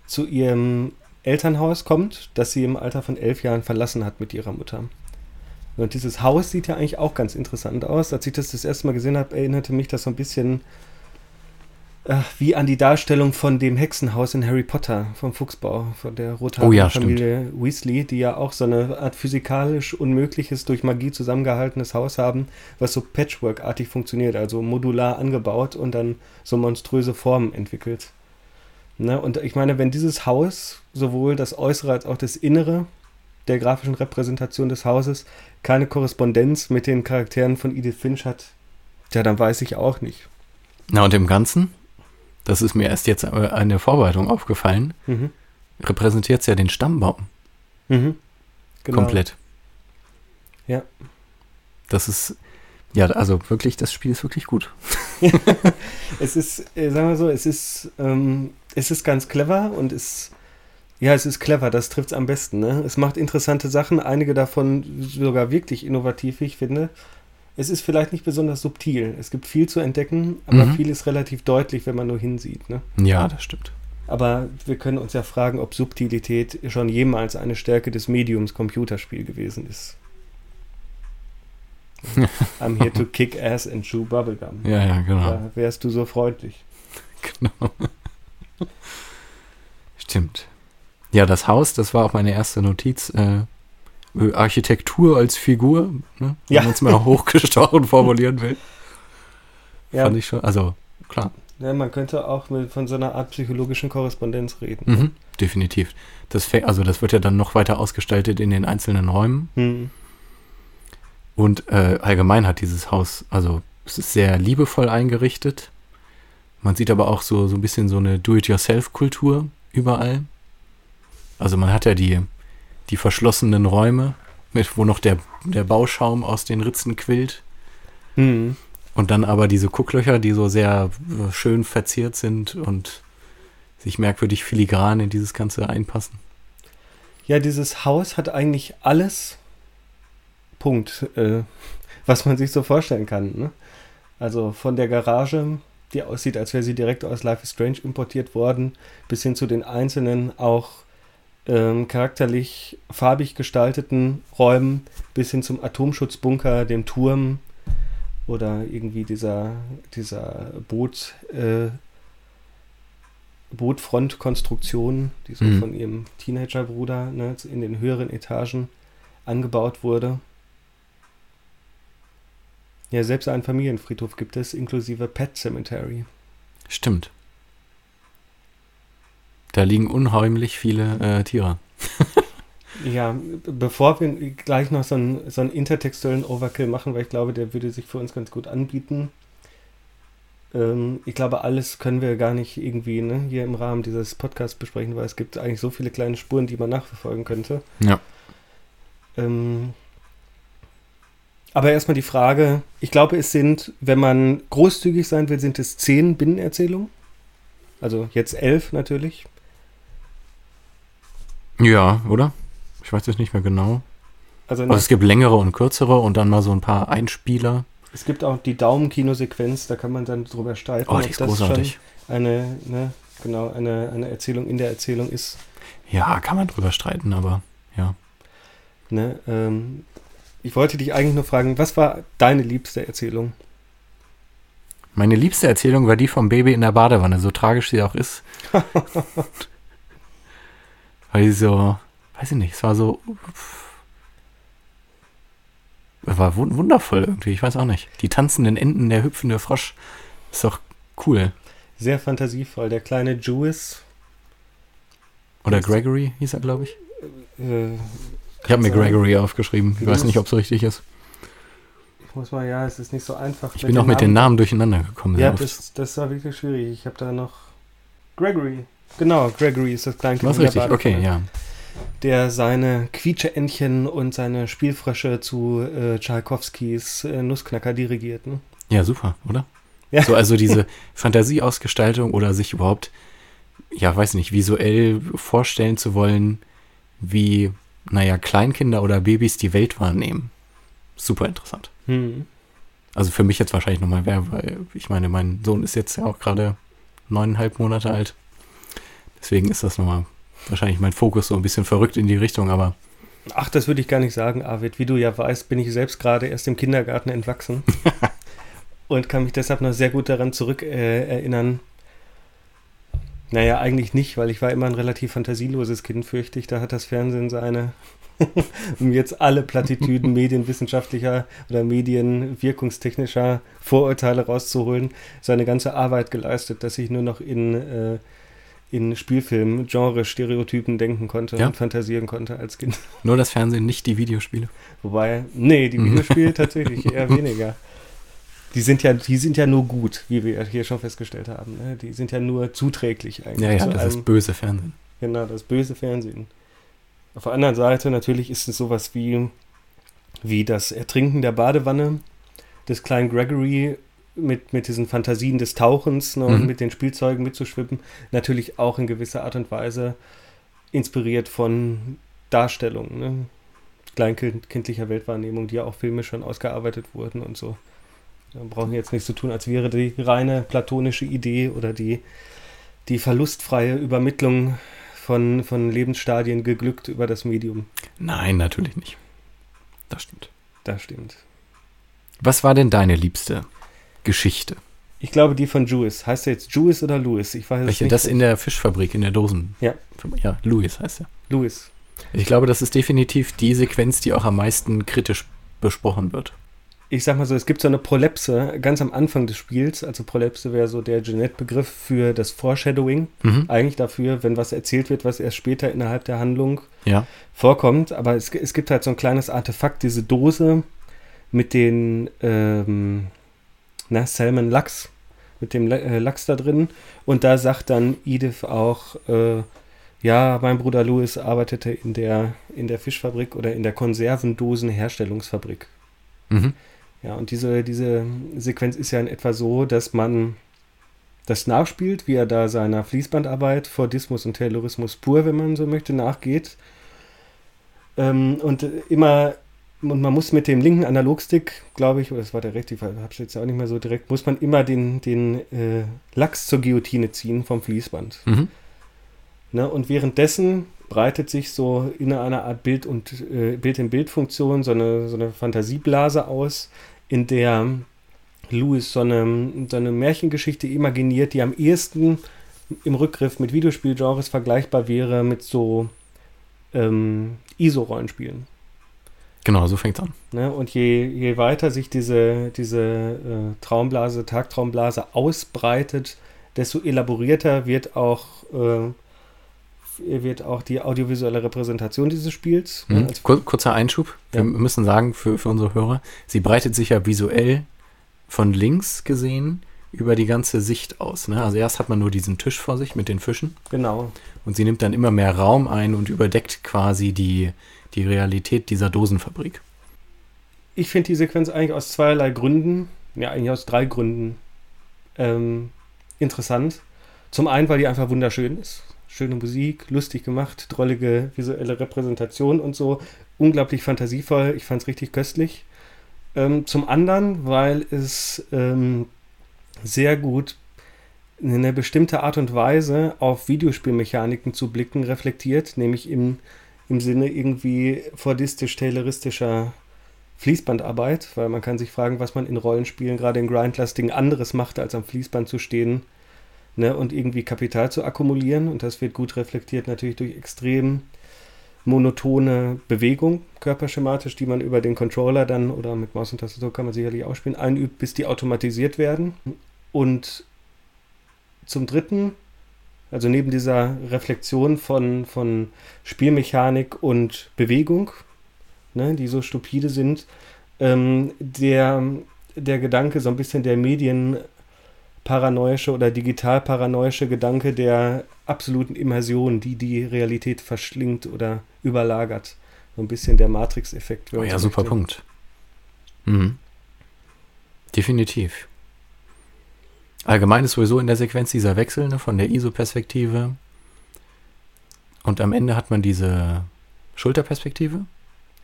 S1: zu ihrem Elternhaus kommt, das sie im Alter von elf Jahren verlassen hat mit ihrer Mutter. Und dieses Haus sieht ja eigentlich auch ganz interessant aus. Als ich das das erste Mal gesehen habe, erinnerte mich das so ein bisschen äh, wie an die Darstellung von dem Hexenhaus in Harry Potter vom Fuchsbau, von der rothaarigen
S2: oh ja,
S1: Familie stimmt. Weasley, die ja auch so eine Art physikalisch unmögliches, durch Magie zusammengehaltenes Haus haben, was so Patchwork-artig funktioniert, also modular angebaut und dann so monströse Formen entwickelt. Ne? Und ich meine, wenn dieses Haus sowohl das Äußere als auch das Innere der grafischen Repräsentation des Hauses keine Korrespondenz mit den Charakteren von Edith Finch hat, ja, dann weiß ich auch nicht.
S2: Na, und im Ganzen das ist mir erst jetzt an der Vorbereitung aufgefallen, mhm. repräsentiert es ja den Stammbaum. Mhm. Genau. Komplett.
S1: Ja.
S2: Das ist, ja, also wirklich, das Spiel ist wirklich gut.
S1: es ist, äh, sagen wir so, es ist, ähm, es ist ganz clever und es, ja, es ist clever, das trifft es am besten. Ne? Es macht interessante Sachen, einige davon sogar wirklich innovativ, wie ich finde es ist vielleicht nicht besonders subtil. Es gibt viel zu entdecken, aber mhm. viel ist relativ deutlich, wenn man nur hinsieht. Ne?
S2: Ja, das stimmt.
S1: Aber wir können uns ja fragen, ob Subtilität schon jemals eine Stärke des Mediums Computerspiel gewesen ist. I'm here to kick ass and chew bubblegum.
S2: Ja, ja, genau.
S1: Da wärst du so freundlich.
S2: Genau. Stimmt. Ja, das Haus, das war auch meine erste Notiz. Äh, Architektur als Figur, ne? wenn ja. man es mal hochgestochen formulieren will. Ja. Fand ich schon, also klar.
S1: Ja, man könnte auch mit, von so einer Art psychologischen Korrespondenz reden.
S2: Mhm, definitiv. Das, also das wird ja dann noch weiter ausgestaltet in den einzelnen Räumen. Mhm. Und äh, allgemein hat dieses Haus, also es ist sehr liebevoll eingerichtet. Man sieht aber auch so, so ein bisschen so eine Do-it-yourself-Kultur überall. Also man hat ja die, die verschlossenen Räume, mit, wo noch der, der Bauschaum aus den Ritzen quillt. Mhm. Und dann aber diese Gucklöcher, die so sehr äh, schön verziert sind und sich merkwürdig filigran in dieses Ganze einpassen.
S1: Ja, dieses Haus hat eigentlich alles, Punkt, äh, was man sich so vorstellen kann. Ne? Also von der Garage, die aussieht, als wäre sie direkt aus Life is Strange importiert worden, bis hin zu den einzelnen auch ähm, charakterlich farbig gestalteten Räumen bis hin zum Atomschutzbunker, dem Turm oder irgendwie dieser, dieser Boot, äh, Bootfrontkonstruktion, die so mhm. von ihrem Teenagerbruder ne, in den höheren Etagen angebaut wurde. Ja, selbst einen Familienfriedhof gibt es, inklusive Pet Cemetery.
S2: Stimmt. Da liegen unheimlich viele äh, Tiere.
S1: ja, bevor wir gleich noch so einen, so einen intertextuellen Overkill machen, weil ich glaube, der würde sich für uns ganz gut anbieten. Ähm, ich glaube, alles können wir gar nicht irgendwie ne, hier im Rahmen dieses Podcasts besprechen, weil es gibt eigentlich so viele kleine Spuren, die man nachverfolgen könnte.
S2: Ja.
S1: Ähm, aber erstmal die Frage, ich glaube, es sind, wenn man großzügig sein will, sind es zehn Binnenerzählungen. Also jetzt elf natürlich.
S2: Ja, oder? Ich weiß es nicht mehr genau. Also, also es gibt längere und kürzere und dann mal so ein paar Einspieler.
S1: Es gibt auch die Daumenkinosequenz, da kann man dann drüber streiten,
S2: oh, die ist großartig.
S1: eine, ne, genau, eine, eine Erzählung in der Erzählung ist.
S2: Ja, kann man drüber streiten, aber ja.
S1: Ne, ähm, ich wollte dich eigentlich nur fragen, was war deine liebste Erzählung?
S2: Meine liebste Erzählung war die vom Baby in der Badewanne, so tragisch sie auch ist. Weil die so, weiß ich nicht, es war so. Es war wundervoll irgendwie, ich weiß auch nicht. Die tanzenden Enten, der hüpfende Frosch, ist doch cool.
S1: Sehr fantasievoll. Der kleine Jewis.
S2: Oder Gregory hieß er, glaube ich.
S1: Äh,
S2: Ich habe mir
S1: sein.
S2: Gregory aufgeschrieben. Ich weiß nicht, ob es so richtig ist.
S1: ich muss mal, ja, es ist nicht so einfach.
S2: Ich bin auch mit den Namen durcheinander gekommen.
S1: Ja, das, das war wirklich schwierig. Ich habe da noch. Gregory. Genau, Gregory ist das Kleinkind.
S2: Was richtig, okay, ja.
S1: Der seine Quietscheentchen und seine Spielfrösche zu äh, Tschaikowskis äh, Nussknacker dirigiert. Ne?
S2: Ja, super, oder?
S1: Ja.
S2: So, also diese Fantasieausgestaltung oder sich überhaupt, ja, weiß nicht, visuell vorstellen zu wollen, wie, naja, Kleinkinder oder Babys die Welt wahrnehmen. Super interessant.
S1: Hm.
S2: Also für mich jetzt wahrscheinlich nochmal wer, weil ich meine, mein Sohn ist jetzt ja auch gerade neuneinhalb Monate alt. Deswegen ist das nochmal wahrscheinlich mein Fokus so ein bisschen verrückt in die Richtung, aber
S1: Ach, das würde ich gar nicht sagen, Arvid. Wie du ja weißt, bin ich selbst gerade erst im Kindergarten entwachsen. und kann mich deshalb noch sehr gut daran zurück äh, erinnern. Naja, eigentlich nicht, weil ich war immer ein relativ fantasieloses Kind, fürchte ich. Da hat das Fernsehen seine, um jetzt alle Plattitüden medienwissenschaftlicher oder medienwirkungstechnischer Vorurteile rauszuholen, seine ganze Arbeit geleistet, dass ich nur noch in, äh, in Spielfilmen, Genre-Stereotypen denken konnte
S2: Ja.
S1: und fantasieren konnte als Kind.
S2: nur das Fernsehen, nicht die Videospiele.
S1: Wobei, nee, die
S2: Mhm.
S1: Videospiele tatsächlich eher weniger. Die sind ja, die sind ja nur gut, wie wir hier schon festgestellt haben. Ne? Die sind ja nur zuträglich eigentlich.
S2: Ja, ja, das
S1: allem.
S2: ist böse Fernsehen.
S1: Genau, das böse Fernsehen. Auf der anderen Seite natürlich ist es sowas wie, wie das Ertrinken der Badewanne des kleinen Gregory mit, mit diesen Fantasien des Tauchens ne, und
S2: Mhm.
S1: mit den Spielzeugen mitzuschwimmen, natürlich auch in gewisser Art und Weise inspiriert von Darstellungen, ne? kleinkindlicher Weltwahrnehmung, die ja auch filmisch schon ausgearbeitet wurden und so. Da brauchen wir jetzt nicht so tun, als wäre die reine platonische Idee oder die, die verlustfreie Übermittlung von, von Lebensstadien geglückt über das Medium.
S2: Nein, natürlich nicht. Das stimmt.
S1: Das stimmt.
S2: Was war denn deine liebste Geschichte?
S1: Ich glaube, die von Jewis. Heißt er jetzt Jewis oder Louis? Ich weiß
S2: Welche?
S1: nicht.
S2: Das in der Fischfabrik, in der Dosen.
S1: Ja.
S2: Ja, Louis heißt er.
S1: Louis.
S2: Ich glaube, das ist definitiv die Sequenz, die auch am meisten kritisch besprochen wird.
S1: Ich sag mal so, es gibt so eine Prolepse ganz am Anfang des Spiels. Also Prolepse wäre so der Jeanette-Begriff für das Foreshadowing.
S2: Mhm.
S1: Eigentlich dafür, wenn was erzählt wird, was erst später innerhalb der Handlung
S2: Ja.
S1: vorkommt. Aber es, es gibt halt so ein kleines Artefakt, diese Dose mit den ähm, na, Salmon Lachs, mit dem äh, Lachs da drin. Und da sagt dann Edith auch, äh, ja, mein Bruder Louis arbeitete in der, in der Fischfabrik oder in der Konservendosenherstellungsfabrik.
S2: Mhm.
S1: Ja, und diese, diese Sequenz ist ja in etwa so, dass man das nachspielt, wie er da seiner Fließbandarbeit, Fordismus und Taylorismus pur, wenn man so möchte, nachgeht. Ähm, und immer, und man muss mit dem linken Analogstick, glaube ich, oder das war der rechte, ich habe es jetzt auch nicht mehr so direkt, muss man immer den, den äh, Lachs zur Guillotine ziehen vom Fließband.
S2: Mhm.
S1: Ne? Und währenddessen breitet sich so in einer Art Bild- und äh, Bild-in-Bild-Funktion so eine, so eine Fantasieblase aus, in der Louis so eine, so eine Märchengeschichte imaginiert, die am ehesten im Rückgriff mit Videospielgenres vergleichbar wäre mit so ähm, ISO-Rollenspielen.
S2: Genau, so fängt's an.
S1: Ne? Und je, je weiter sich diese, diese äh, Traumblase, Tagtraumblase ausbreitet, desto elaborierter wird auch, äh, wird auch die audiovisuelle Repräsentation dieses Spiels.
S2: Mhm.
S1: Ne?
S2: Kur kurzer Einschub. Wir
S1: Ja.
S2: müssen sagen, für, für unsere Hörer, sie breitet sich ja visuell von links gesehen über die ganze Sicht aus. Ne? Also erst hat man nur diesen Tisch vor sich mit den Fischen
S1: Genau.
S2: und sie nimmt dann immer mehr Raum ein und überdeckt quasi die, die Realität dieser Dosenfabrik.
S1: Ich finde die Sequenz eigentlich aus zweierlei Gründen, ja eigentlich aus drei Gründen ähm, interessant. Zum einen, weil die einfach wunderschön ist. Schöne Musik, lustig gemacht, drollige visuelle Repräsentation und so. Unglaublich fantasievoll. Ich fand es richtig köstlich. Ähm, zum anderen, weil es ähm, sehr gut in eine bestimmte Art und Weise auf Videospielmechaniken zu blicken reflektiert, nämlich im, im Sinne irgendwie fordistisch-tayloristischer Fließbandarbeit, weil man kann sich fragen, was man in Rollenspielen, gerade in Grindlastigen, anderes macht, als am Fließband zu stehen ne, und irgendwie Kapital zu akkumulieren. Und das wird gut reflektiert natürlich durch extrem monotone Bewegung, körperschematisch, die man über den Controller dann oder mit Maus und Tastatur kann man sicherlich auch spielen, einübt, bis die automatisiert werden. Und zum Dritten Also neben dieser Reflexion von, von Spielmechanik und Bewegung, ne, die so stupide sind, ähm, der, der Gedanke, so ein bisschen der medienparanoische oder digital-paranoische Gedanke der absoluten Immersion, die die Realität verschlingt oder überlagert. So ein bisschen der Matrix-Effekt.
S2: Oh ja, super Punkt. Mhm. Definitiv. Allgemein ist sowieso in der Sequenz dieser Wechsel ne, von der ISO-Perspektive. Und am Ende hat man diese Schulterperspektive.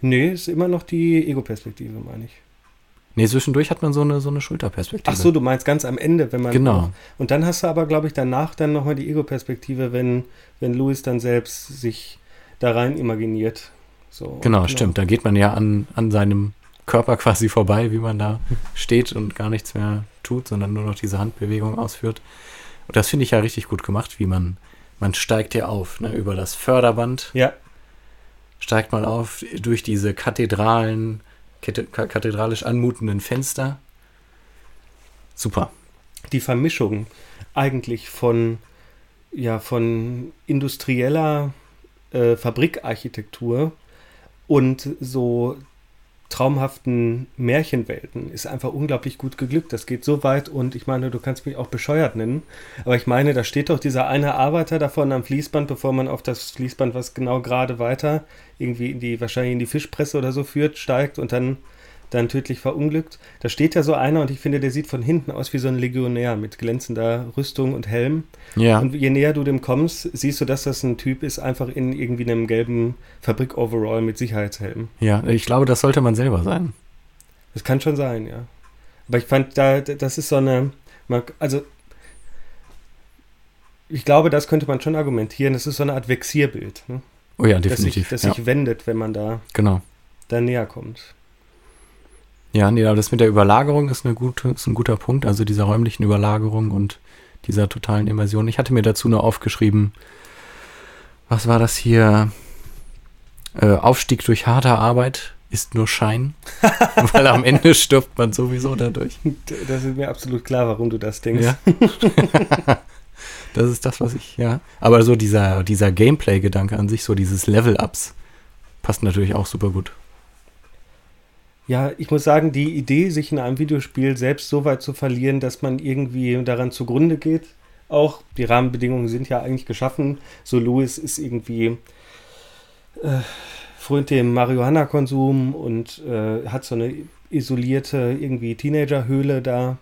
S1: Nee, ist immer noch die Ego-Perspektive, meine ich.
S2: Nee, zwischendurch hat man so eine, so eine Schulterperspektive.
S1: Ach so, du meinst ganz am Ende, wenn man.
S2: Genau.
S1: Und dann hast du aber, glaube ich, danach dann nochmal die Ego-Perspektive, wenn, wenn Louis dann selbst sich da rein imaginiert. So,
S2: genau, genau, stimmt. Da geht man ja an, an seinem Körper quasi vorbei, wie man da steht und gar nichts mehr tut, sondern nur noch diese Handbewegung ausführt. Und das finde ich ja richtig gut gemacht, wie man, man steigt ja auf, ne, über das Förderband.
S1: Ja.
S2: Steigt mal auf durch diese Kathedralen, kathedralisch anmutenden Fenster. Super.
S1: Die Vermischung eigentlich von, ja, von industrieller äh, Fabrikarchitektur und so traumhaften Märchenwelten ist einfach unglaublich gut geglückt. Das geht so weit und ich meine, du kannst mich auch bescheuert nennen, aber ich meine, da steht doch dieser eine Arbeiter davon am Fließband, bevor man auf das Fließband, was genau gerade weiter irgendwie in die, wahrscheinlich in die Fischpresse oder so führt, steigt und dann dann tödlich verunglückt. Da steht ja so einer und ich finde, der sieht von hinten aus wie so ein Legionär mit glänzender Rüstung und Helm.
S2: Ja.
S1: Und je näher du dem kommst, siehst du, dass das ein Typ ist, einfach in irgendwie einem gelben Fabrik-Overall mit Sicherheitshelm.
S2: Ja, ich glaube, das sollte man selber sein.
S1: Das kann schon sein, ja. Aber ich fand, da, das ist so eine, also ich glaube, das könnte man schon argumentieren. Das ist so eine Art Vexierbild. Ne?
S2: Oh ja, definitiv.
S1: Das sich, das ja. sich wendet, wenn man da,
S2: genau.
S1: da näher kommt.
S2: Ja, nee, aber das mit der Überlagerung ist, eine gute, ist ein guter Punkt, also dieser räumlichen Überlagerung und dieser totalen Immersion. Ich hatte mir dazu nur aufgeschrieben, was war das hier? Äh, Aufstieg durch harte Arbeit ist nur Schein, weil am Ende stirbt man sowieso dadurch.
S1: Das ist mir absolut klar, warum du das denkst.
S2: Ja. das ist das, was ich, ja. Aber so dieser, dieser Gameplay-Gedanke an sich, so dieses Level-Ups, passt natürlich auch super gut.
S1: Ja, ich muss sagen, die Idee, sich in einem Videospiel selbst so weit zu verlieren, dass man irgendwie daran zugrunde geht, auch die Rahmenbedingungen sind ja eigentlich geschaffen. So Louis ist irgendwie äh, frönt dem Marihuana-Konsum und äh, hat so eine isolierte irgendwie Teenagerhöhle da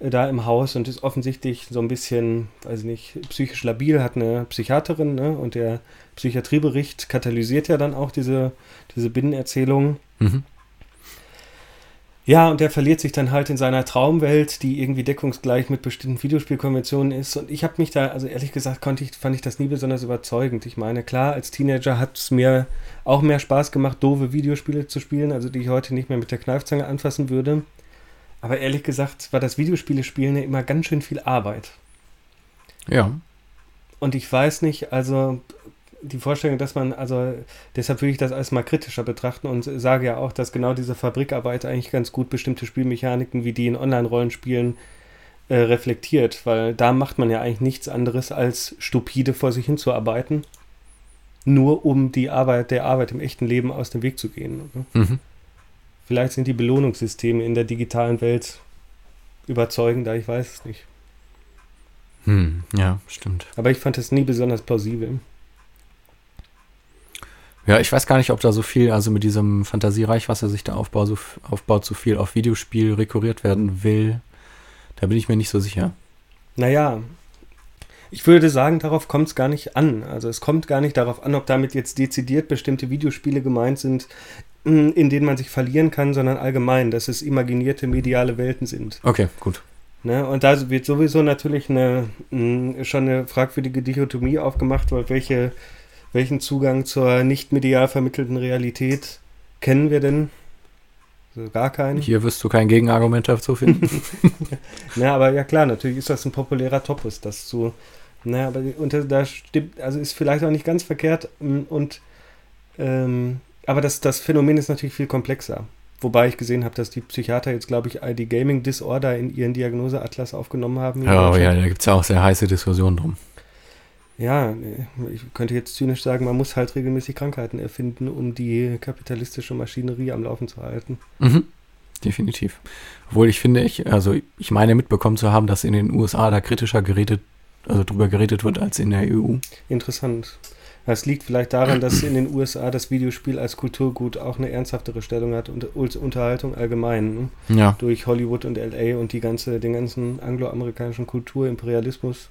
S1: äh, da im Haus und ist offensichtlich so ein bisschen, weiß ich nicht, psychisch labil, hat eine Psychiaterin, ne? Und der Psychiatriebericht katalysiert ja dann auch diese, diese Binnenerzählung. Mhm. Ja, und der verliert sich dann halt in seiner Traumwelt, die irgendwie deckungsgleich mit bestimmten Videospielkonventionen ist. Und ich habe mich da, also ehrlich gesagt, konnte ich, fand ich das nie besonders überzeugend. Ich meine, klar, als Teenager hat es mir auch mehr Spaß gemacht, doofe Videospiele zu spielen, also die ich heute nicht mehr mit der Kneifzange anfassen würde. Aber ehrlich gesagt war das Videospiele spielen ja immer ganz schön viel Arbeit.
S2: Ja.
S1: Und ich weiß nicht, also die Vorstellung, dass man, also deshalb würde ich das alles mal kritischer betrachten und sage ja auch, dass genau diese Fabrikarbeit eigentlich ganz gut bestimmte Spielmechaniken wie die in Online-Rollenspielen äh, reflektiert, weil da macht man ja eigentlich nichts anderes als stupide vor sich hinzuarbeiten, nur um die Arbeit der Arbeit im echten Leben aus dem Weg zu gehen. Mhm. Vielleicht sind die Belohnungssysteme in der digitalen Welt überzeugender, ich weiß es nicht.
S2: Hm, ja, stimmt.
S1: Aber ich fand es nie besonders plausibel.
S2: Ja, ich weiß gar nicht, ob da so viel, also mit diesem Fantasiereich, was er sich da aufbaut, so, aufbaut, so viel auf Videospiel rekurriert werden will. Da bin ich mir nicht so sicher.
S1: Naja, ich würde sagen, darauf kommt es gar nicht an. Also es kommt gar nicht darauf an, ob damit jetzt dezidiert bestimmte Videospiele gemeint sind, in denen man sich verlieren kann, sondern allgemein, dass es imaginierte mediale Welten sind.
S2: Okay, gut.
S1: Ne? Und da wird sowieso natürlich eine, schon eine fragwürdige Dichotomie aufgemacht, weil welche welchen Zugang zur nicht medial vermittelten Realität kennen wir denn? Also gar keinen.
S2: Hier wirst du kein Gegenargument dazu finden.
S1: ja, aber ja klar, natürlich ist das ein populärer Topos, das zu. Na, aber und da stimmt, also ist vielleicht auch nicht ganz verkehrt mm, und ähm, aber das, das Phänomen ist natürlich viel komplexer. Wobei ich gesehen habe, dass die Psychiater jetzt, glaube ich, die Gaming Disorder in ihren Diagnoseatlas aufgenommen haben.
S2: Ja, aber ja, da gibt es ja auch sehr heiße Diskussionen drum.
S1: Ja, ich könnte jetzt zynisch sagen, man muss halt regelmäßig Krankheiten erfinden, um die kapitalistische Maschinerie am Laufen zu halten.
S2: Mhm. Definitiv. Obwohl ich finde, ich, also ich meine mitbekommen zu haben, dass in den USA da kritischer geredet, also drüber geredet wird als in der EU.
S1: Interessant. Das liegt vielleicht daran, dass in den USA das Videospiel als Kulturgut auch eine ernsthaftere Stellung hat und Unterhaltung allgemein.
S2: Ne? Ja.
S1: Durch Hollywood und LA und die ganze, den ganzen angloamerikanischen Kulturimperialismus.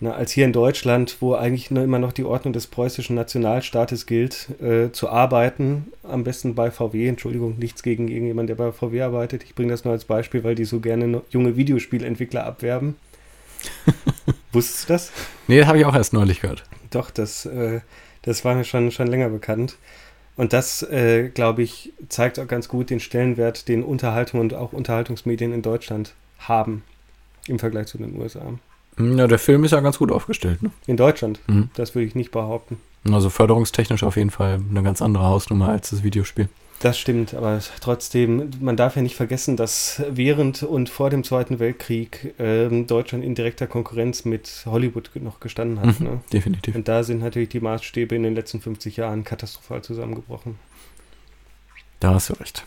S1: Na, als hier in Deutschland, wo eigentlich nur immer noch die Ordnung des preußischen Nationalstaates gilt, äh, zu arbeiten, am besten bei VW, Entschuldigung, nichts gegen irgendjemand, der bei VW arbeitet. Ich bringe das nur als Beispiel, weil die so gerne junge Videospielentwickler abwerben. Wusstest du das?
S2: Nee, das habe ich auch erst neulich gehört.
S1: Doch, das, äh, das war mir schon, schon länger bekannt. Und das, äh, glaube ich, zeigt auch ganz gut den Stellenwert, den Unterhaltung und auch Unterhaltungsmedien in Deutschland haben im Vergleich zu den USA.
S2: Ja, der Film ist ja ganz gut aufgestellt. Ne?
S1: In Deutschland, mhm. das würde ich nicht behaupten.
S2: Also förderungstechnisch auf jeden Fall eine ganz andere Hausnummer als das Videospiel.
S1: Das stimmt, aber trotzdem, man darf ja nicht vergessen, dass während und vor dem Zweiten Weltkrieg ähm, Deutschland in direkter Konkurrenz mit Hollywood noch gestanden hat.
S2: Mhm, ne? Definitiv.
S1: Und da sind natürlich die Maßstäbe in den letzten 50 Jahren katastrophal zusammengebrochen.
S2: Da hast du recht.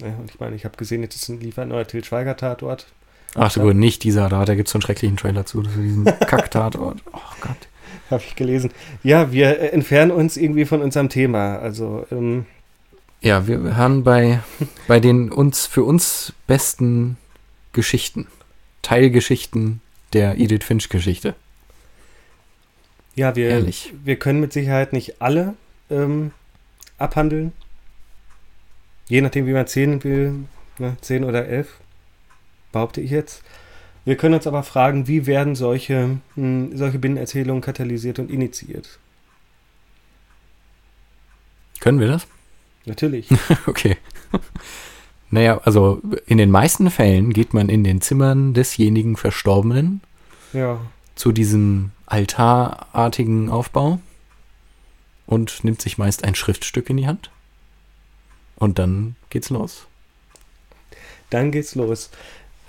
S1: Ja, und ich meine, ich habe gesehen, jetzt ist ein liefert neuer Til Schweiger-Tatort.
S2: Ach so, nicht dieser da, da gibt es so einen schrecklichen Trailer zu, diesen Kack-Tatort. Oh Gott.
S1: Habe ich gelesen. Ja, wir äh, entfernen uns irgendwie von unserem Thema. Also, ähm,
S2: ja, wir haben bei, bei den uns für uns besten Geschichten, Teilgeschichten der Edith Finch-Geschichte.
S1: Ja, wir, Ehrlich. wir können mit Sicherheit nicht alle ähm, abhandeln. Je nachdem, wie man zählen will, ne, 10 oder 11, behaupte ich jetzt. Wir können uns aber fragen, wie werden solche, mh, hm, solche Binnenerzählungen katalysiert und initiiert?
S2: Können wir das?
S1: Natürlich.
S2: okay. Naja, also in den meisten Fällen geht man in den Zimmern desjenigen Verstorbenen
S1: ja.
S2: zu diesem altarartigen Aufbau und nimmt sich meist ein Schriftstück in die Hand. Und dann geht's los.
S1: Dann geht's los.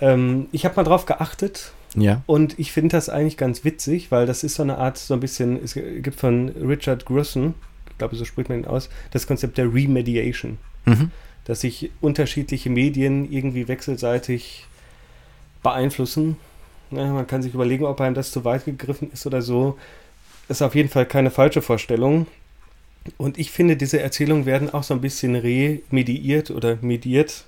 S1: Ähm, ich habe mal drauf geachtet.
S2: Ja.
S1: Und ich finde das eigentlich ganz witzig, weil das ist so eine Art, so ein bisschen, es gibt von Richard Grusson, glaube, so spricht man ihn aus, das Konzept der Remediation.
S2: Mhm.
S1: Dass sich unterschiedliche Medien irgendwie wechselseitig beeinflussen. Ja, man kann sich überlegen, ob einem das zu weit gegriffen ist oder so. Ist auf jeden Fall keine falsche Vorstellung. Und ich finde, diese Erzählungen werden auch so ein bisschen remediiert oder mediert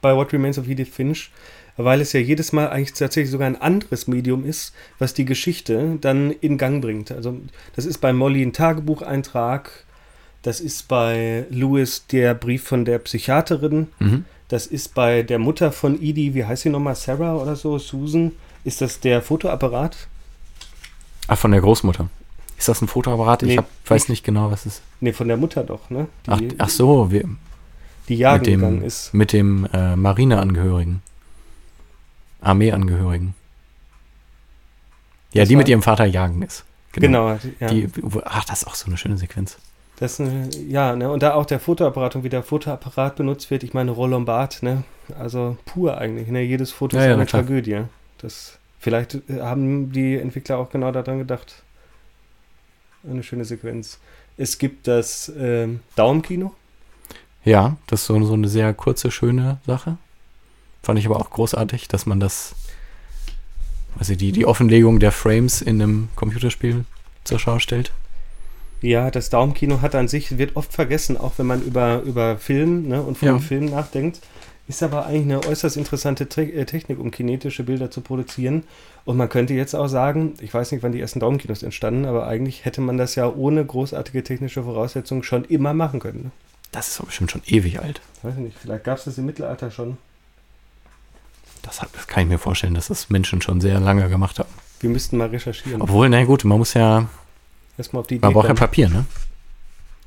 S1: bei What Remains of Edith Finch, weil es ja jedes Mal eigentlich tatsächlich sogar ein anderes Medium ist, was die Geschichte dann in Gang bringt. Also das ist bei Molly ein Tagebucheintrag, das ist bei Louis der Brief von der Psychiaterin,
S2: mhm.
S1: das ist bei der Mutter von Edie, wie heißt sie nochmal, Sarah oder so, Susan, ist das der Fotoapparat?
S2: Ach, von der Großmutter. Ist das ein Fotoapparat? Nee, ich hab, weiß nicht genau, was es ist.
S1: Nee, von der Mutter doch, ne?
S2: Ach, ach so, wir,
S1: die jagen
S2: mit dem,
S1: gegangen ist.
S2: Mit dem äh, Marineangehörigen. Armeeangehörigen. Ja, das die mit ihrem Vater jagen ist.
S1: Genau. genau
S2: ja. die, ach, das ist auch so eine schöne Sequenz.
S1: Das eine, ja, ne, und da auch der Fotoapparat und wie der Fotoapparat benutzt wird, ich meine, Roland ne, also pur eigentlich, ne, jedes Foto
S2: ja,
S1: ist
S2: ja,
S1: eine Tragödie. Das, vielleicht äh, haben die Entwickler auch genau daran gedacht. Eine schöne Sequenz. Es gibt das ähm, Daumenkino.
S2: Ja, das ist so, so eine sehr kurze, schöne Sache. Fand ich aber auch großartig, dass man das, also die, die Offenlegung der Frames in einem Computerspiel zur Schau stellt.
S1: Ja, das Daumenkino hat an sich, wird oft vergessen, auch wenn man über, über Film ne, und von ja. Film nachdenkt. Ist aber eigentlich eine äußerst interessante äh, Technik, um kinetische Bilder zu produzieren. Und man könnte jetzt auch sagen, ich weiß nicht, wann die ersten Daumenkinos entstanden, aber eigentlich hätte man das ja ohne großartige technische Voraussetzungen schon immer machen können. Ne?
S2: Das ist doch bestimmt schon ewig alt.
S1: Weiß ich nicht, vielleicht gab es das im Mittelalter schon.
S2: Das, hat, das kann ich mir vorstellen, dass das Menschen schon sehr lange gemacht haben.
S1: Wir müssten mal recherchieren.
S2: Obwohl, na gut, man muss ja.
S1: Erstmal auf die
S2: Idee Man braucht ja Papier, ne?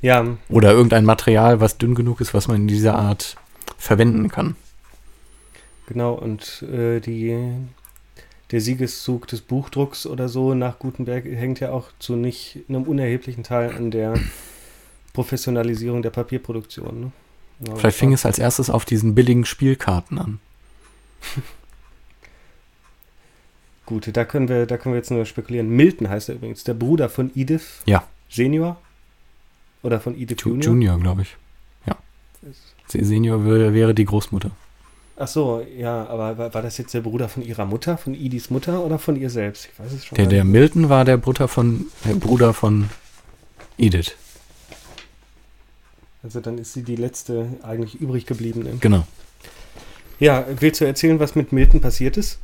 S1: Ja.
S2: Oder irgendein Material, was dünn genug ist, was man in dieser Art verwenden kann.
S1: Genau, und äh, die, der Siegeszug des Buchdrucks oder so nach Gutenberg hängt ja auch zu nicht einem unerheblichen Teil an der Professionalisierung der Papierproduktion. Ne?
S2: Vielleicht fing es als erstes auf diesen billigen Spielkarten an.
S1: Gut, da können wir, da können wir jetzt nur spekulieren. Milton heißt er übrigens, der Bruder von Edith
S2: Ja.
S1: Senior oder von Edith
S2: Ju-
S1: Junior.
S2: Junior, glaube ich. Ja. Se- Senior wär- wäre die Großmutter.
S1: Ach so, ja, aber war, war das jetzt der Bruder von ihrer Mutter, von Ediths Mutter oder von ihr selbst? Ich weiß es schon.
S2: Der, der. Milton war der Bruder von, der Bruder von Edith.
S1: Also dann ist sie die letzte eigentlich übrig gebliebene.
S2: Genau.
S1: Ja, willst du erzählen, was mit Milton passiert ist?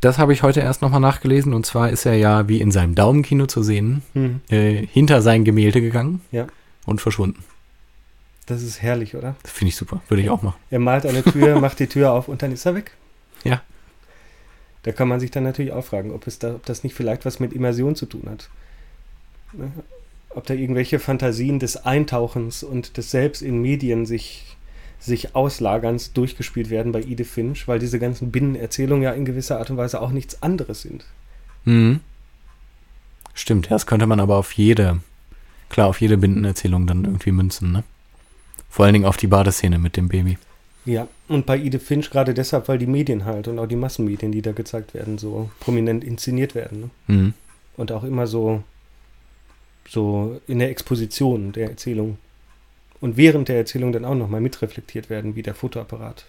S2: Das habe ich heute erst nochmal nachgelesen. Und zwar ist er ja, wie in seinem Daumenkino zu sehen,
S1: Hm,
S2: äh, hinter sein Gemälde gegangen
S1: Ja.
S2: und verschwunden.
S1: das ist herrlich, oder?
S2: Das finde ich super. Würde ich auch machen.
S1: Er malt eine Tür, macht die Tür auf und dann ist er weg.
S2: Ja.
S1: Da kann man sich dann natürlich auch fragen, ob, es da, ob das nicht vielleicht was mit Immersion zu tun hat. Ob da irgendwelche Fantasien des Eintauchens und des Selbst in Medien sich, sich Auslagerns durchgespielt werden bei Edith Finch, weil diese ganzen Binnenerzählungen ja in gewisser Art und Weise auch nichts anderes sind.
S2: Mhm. Stimmt, ja, das könnte man aber auf jede, klar, auf jede Bindenerzählung dann irgendwie münzen, ne? Vor allen Dingen auf die Badeszene mit dem Baby.
S1: Ja, und bei Edith Finch gerade deshalb, weil die Medien halt und auch die Massenmedien, die da gezeigt werden, so prominent inszeniert werden. Ne?
S2: Mhm.
S1: und auch immer so, so in der Exposition der Erzählung und während der Erzählung dann auch nochmal mitreflektiert werden, wie der Fotoapparat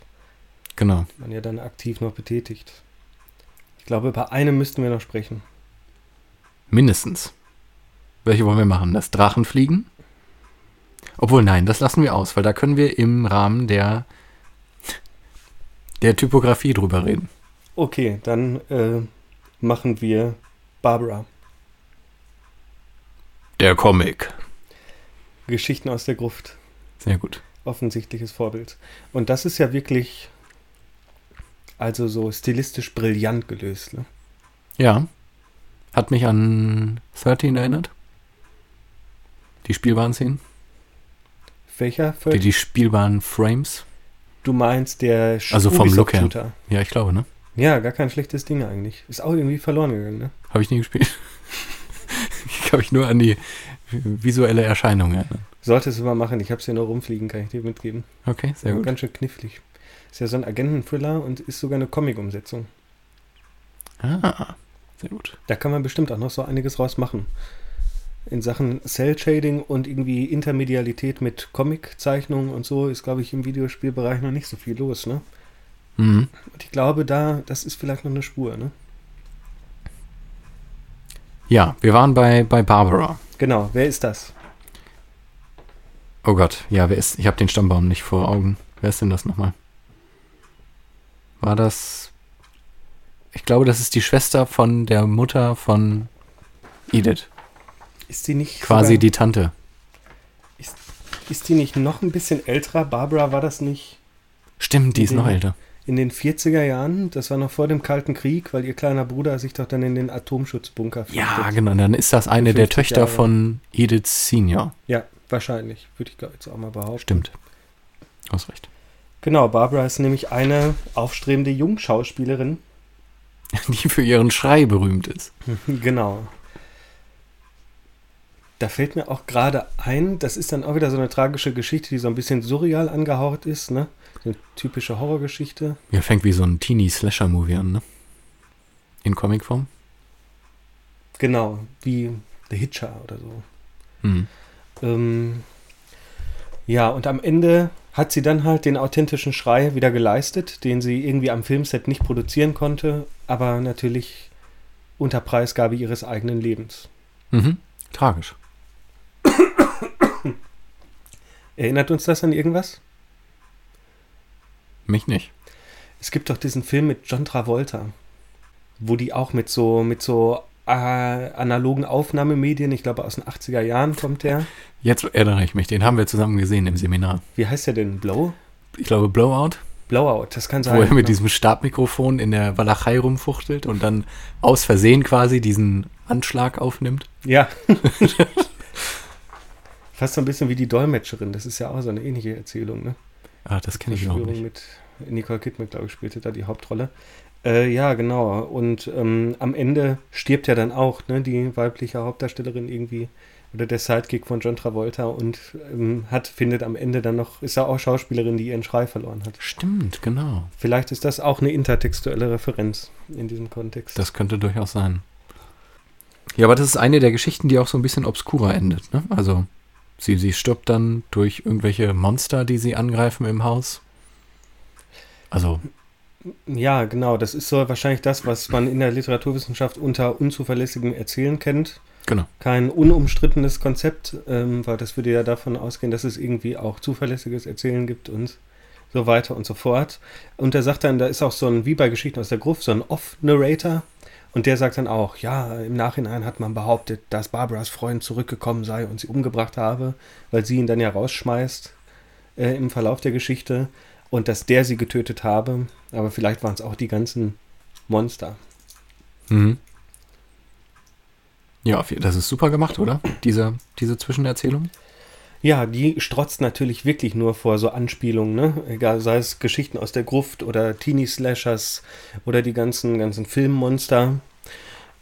S2: Genau.
S1: man ja dann aktiv noch betätigt. Ich glaube, bei einem müssten wir noch sprechen.
S2: Mindestens. Welche wollen wir machen? Das Drachenfliegen? Obwohl, nein, das lassen wir aus, weil da können wir im Rahmen der, der Typografie drüber reden.
S1: Okay, dann äh, machen wir Barbara.
S2: Der Comic.
S1: Geschichten aus der Gruft.
S2: Sehr gut.
S1: Offensichtliches Vorbild. Und das ist ja wirklich, also so stilistisch brillant gelöst. Ne?
S2: Ja. Hat mich an 13 erinnert. Die spielbaren Szenen.
S1: Welcher?
S2: Die,
S1: Für,
S2: die spielbaren Frames.
S1: du meinst der
S2: Also vom Look her. Ja, ich glaube, ne?
S1: Ja, gar kein schlechtes Ding eigentlich. Ist auch irgendwie verloren gegangen, ne?
S2: Habe ich nie gespielt. ich kann mich nur an die visuelle Erscheinung erinnern.
S1: Solltest du mal machen, ich hab's hier nur rumfliegen, kann ich dir mitgeben.
S2: Okay, sehr gut.
S1: Ganz schön knifflig. Ist ja so ein Agenten-Thriller und ist sogar eine Comic-Umsetzung.
S2: Ah, sehr gut.
S1: Da kann man bestimmt auch noch so einiges raus machen. In Sachen Cell-Shading und irgendwie Intermedialität mit Comic-Zeichnungen und so ist, glaube ich, im Videospielbereich noch nicht so viel los, ne?
S2: Mhm.
S1: Und ich glaube, da, das ist vielleicht noch eine Spur, ne?
S2: Ja, wir waren bei, bei Barbara.
S1: Genau, wer ist das?
S2: Oh Gott, ja, wer ist. Ich habe den Stammbaum nicht vor Augen. Wer ist denn das nochmal? War das. Ich glaube, das ist die Schwester von der Mutter von Edith.
S1: Ist die nicht
S2: Quasi
S1: sogar,
S2: die Tante.
S1: Ist die nicht noch ein bisschen älterer? Barbara war das nicht
S2: Stimmt, die ist noch älter.
S1: In den 40er Jahren? Das war noch vor dem Kalten Krieg, weil ihr kleiner Bruder sich doch dann in den Atomschutzbunker
S2: Ja,
S1: flüchtet.
S2: genau. Dann ist das eine der
S1: 50
S2: Töchter
S1: Jahre.
S2: von Edith Senior.
S1: Ja, wahrscheinlich. Würde ich jetzt auch mal behaupten.
S2: Stimmt. Hast recht.
S1: Genau, Barbara ist nämlich eine aufstrebende Jungschauspielerin.
S2: Die für ihren Schrei berühmt ist.
S1: genau. Da fällt mir auch gerade ein, das ist dann auch wieder so eine tragische Geschichte, die so ein bisschen surreal angehaucht ist, ne? Eine typische Horrorgeschichte.
S2: Ja, fängt wie so ein Teenie-Slasher-Movie an, ne? In Comicform.
S1: Genau, wie The Hitcher oder so.
S2: Mhm.
S1: Ähm, ja, und am Ende hat sie dann halt den authentischen Schrei wieder geleistet, den sie irgendwie am Filmset nicht produzieren konnte, aber natürlich unter Preisgabe ihres eigenen Lebens.
S2: Mhm. Tragisch.
S1: Erinnert uns das an irgendwas?
S2: Mich nicht.
S1: Es gibt doch diesen Film mit John Travolta, wo die auch mit so, mit so äh, analogen Aufnahmemedien, ich glaube aus den 80er Jahren kommt der.
S2: Jetzt erinnere ich mich. Den haben wir zusammen gesehen im Seminar.
S1: Wie heißt der denn? Blow?
S2: Ich glaube Blowout,
S1: Blowout, das kann sein.
S2: wo er mit
S1: genau.
S2: diesem Stabmikrofon in der Walachei rumfuchtelt und dann aus Versehen quasi diesen Anschlag aufnimmt.
S1: Ja. Fast so ein bisschen wie die Dolmetscherin. Das ist ja auch so eine ähnliche Erzählung, ne?
S2: Ah, das kenne ich auch nicht.
S1: mit Nicole Kidman, glaube ich, spielte da die Hauptrolle. Äh, ja, genau. Und ähm, am Ende stirbt ja dann auch ne, die weibliche Hauptdarstellerin irgendwie oder der Sidekick von John Travolta und ähm, hat, findet am Ende dann noch, ist er auch Schauspielerin, die ihren Schrei verloren hat.
S2: Stimmt, genau.
S1: Vielleicht ist das auch eine intertextuelle Referenz in diesem Kontext.
S2: Das könnte durchaus sein. Ja, aber das ist eine der Geschichten, die auch so ein bisschen obskurer endet. Ne? Also sie, sie stirbt dann durch irgendwelche Monster, die sie angreifen im Haus. Also
S1: ja, genau. Das ist so wahrscheinlich das, was man in der Literaturwissenschaft unter unzuverlässigem Erzählen kennt.
S2: Genau.
S1: Kein unumstrittenes Konzept, ähm, weil das würde ja davon ausgehen, dass es irgendwie auch zuverlässiges Erzählen gibt und so weiter und so fort. Und er sagt dann, da ist auch so ein, wie bei Geschichten aus der Gruft, so ein Off-Narrator. Und der sagt dann auch, ja, im Nachhinein hat man behauptet, dass Barbaras Freund zurückgekommen sei und sie umgebracht habe, weil sie ihn dann ja rausschmeißt äh, im Verlauf der Geschichte und dass der sie getötet habe. Aber vielleicht waren es auch die ganzen Monster.
S2: Mhm. Ja, das ist super gemacht, oder? Diese, diese Zwischenerzählung.
S1: Ja, die strotzt natürlich wirklich nur vor so Anspielungen, ne? Egal, sei es Geschichten aus der Gruft oder Teenie-Slashers oder die ganzen, ganzen Filmmonster.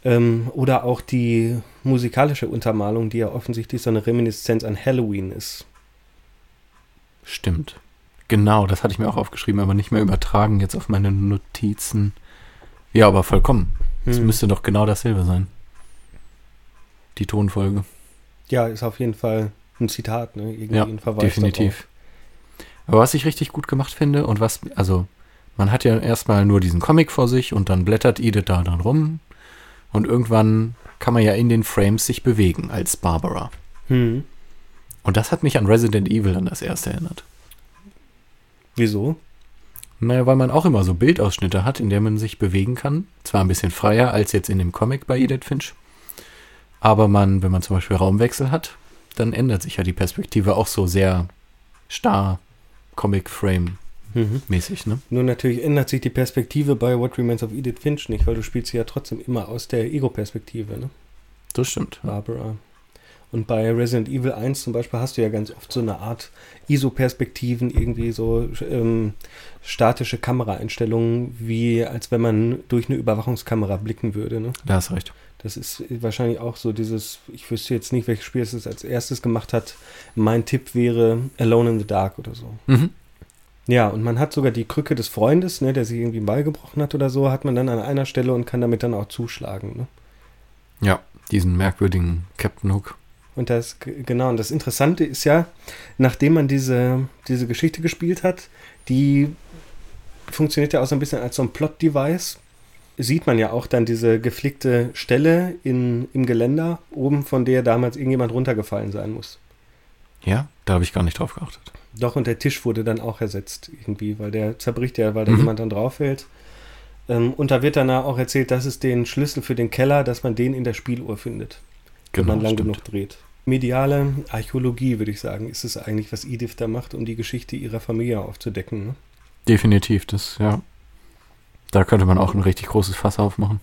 S1: Ähm, oder auch die musikalische Untermalung, die ja offensichtlich so eine Reminiszenz an Halloween ist.
S2: Stimmt. Genau, das hatte ich mir auch aufgeschrieben, aber nicht mehr übertragen jetzt auf meine Notizen. Ja, aber vollkommen. Es hm. müsste doch genau dasselbe sein. Die Tonfolge.
S1: Ja, ist auf jeden Fall ein Zitat, ne?
S2: Irgendwie ja, ein Verweis definitiv. Aber was ich richtig gut gemacht finde und was, also, man hat ja erstmal nur diesen Comic vor sich und dann blättert Edith da dran rum und irgendwann kann man ja in den Frames sich bewegen als Barbara. Hm. Und das hat mich an Resident Evil an das erste erinnert.
S1: Wieso?
S2: Naja, weil man auch immer so Bildausschnitte hat, in der man sich bewegen kann. Zwar ein bisschen freier als jetzt in dem Comic bei Edith Finch. Aber man, wenn man zum Beispiel Raumwechsel hat, dann ändert sich ja die Perspektive auch so sehr starr Comic-Frame mhm. mäßig, ne?
S1: Nur natürlich ändert sich die Perspektive bei What Remains of Edith Finch nicht, weil du spielst sie ja trotzdem immer aus der Ego-Perspektive, ne?
S2: Das stimmt.
S1: Barbara. Und bei Resident Evil 1 zum Beispiel hast du ja ganz oft so eine Art ISO-Perspektiven, irgendwie so ähm, statische Kameraeinstellungen, wie als wenn man durch eine Überwachungskamera blicken würde. Ne?
S2: Da hast recht.
S1: Das ist wahrscheinlich auch so dieses, ich wüsste jetzt nicht, welches Spiel es als erstes gemacht hat. Mein Tipp wäre Alone in the Dark oder so. Mhm. Ja, und man hat sogar die Krücke des Freundes, ne, der sich irgendwie beigebrochen hat oder so, hat man dann an einer Stelle und kann damit dann auch zuschlagen. Ne?
S2: Ja, diesen merkwürdigen Captain Hook.
S1: Und das, genau, und das Interessante ist ja, nachdem man diese, diese Geschichte gespielt hat, die funktioniert ja auch so ein bisschen als so ein Plot-Device. Sieht man ja auch dann diese geflickte Stelle in, im Geländer, oben von der damals irgendjemand runtergefallen sein muss.
S2: Ja, da habe ich gar nicht drauf geachtet.
S1: Doch, und der Tisch wurde dann auch ersetzt irgendwie, weil der zerbricht ja, weil da mhm. jemand dann drauf fällt. Ähm, und da wird dann auch erzählt, dass es den Schlüssel für den Keller, dass man den in der Spieluhr findet. Genau, wenn man lang stimmt. genug dreht mediale Archäologie, würde ich sagen, ist es eigentlich, was Edith da macht, um die Geschichte ihrer Familie aufzudecken. Ne?
S2: Definitiv, das, ja. Da könnte man auch ein richtig großes Fass aufmachen.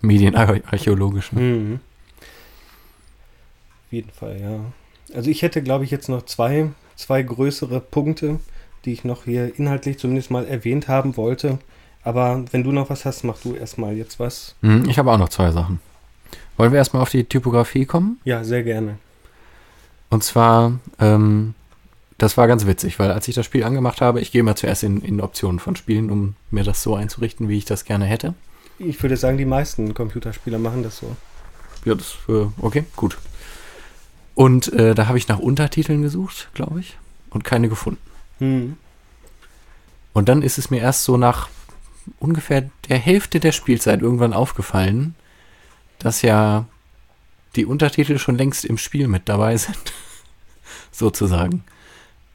S2: Medienarchäologisch. Ne? Mhm.
S1: Auf jeden Fall, ja. Also ich hätte, glaube ich, jetzt noch zwei, zwei größere Punkte, die ich noch hier inhaltlich zumindest mal erwähnt haben wollte. Aber wenn du noch was hast, mach du erstmal jetzt was.
S2: Mhm, ich habe auch noch zwei Sachen. Wollen wir erstmal auf die Typografie kommen?
S1: Ja, sehr gerne.
S2: Und zwar, ähm, das war ganz witzig, weil als ich das Spiel angemacht habe, ich gehe mal zuerst in, in Optionen von Spielen, um mir das so einzurichten, wie ich das gerne hätte.
S1: Ich würde sagen, die meisten Computerspieler machen das so.
S2: Ja, das, äh, okay, gut. Und äh, da habe ich nach Untertiteln gesucht, glaube ich, und keine gefunden. Hm. Und dann ist es mir erst so nach ungefähr der Hälfte der Spielzeit irgendwann aufgefallen, dass ja die Untertitel schon längst im Spiel mit dabei sind. Sozusagen.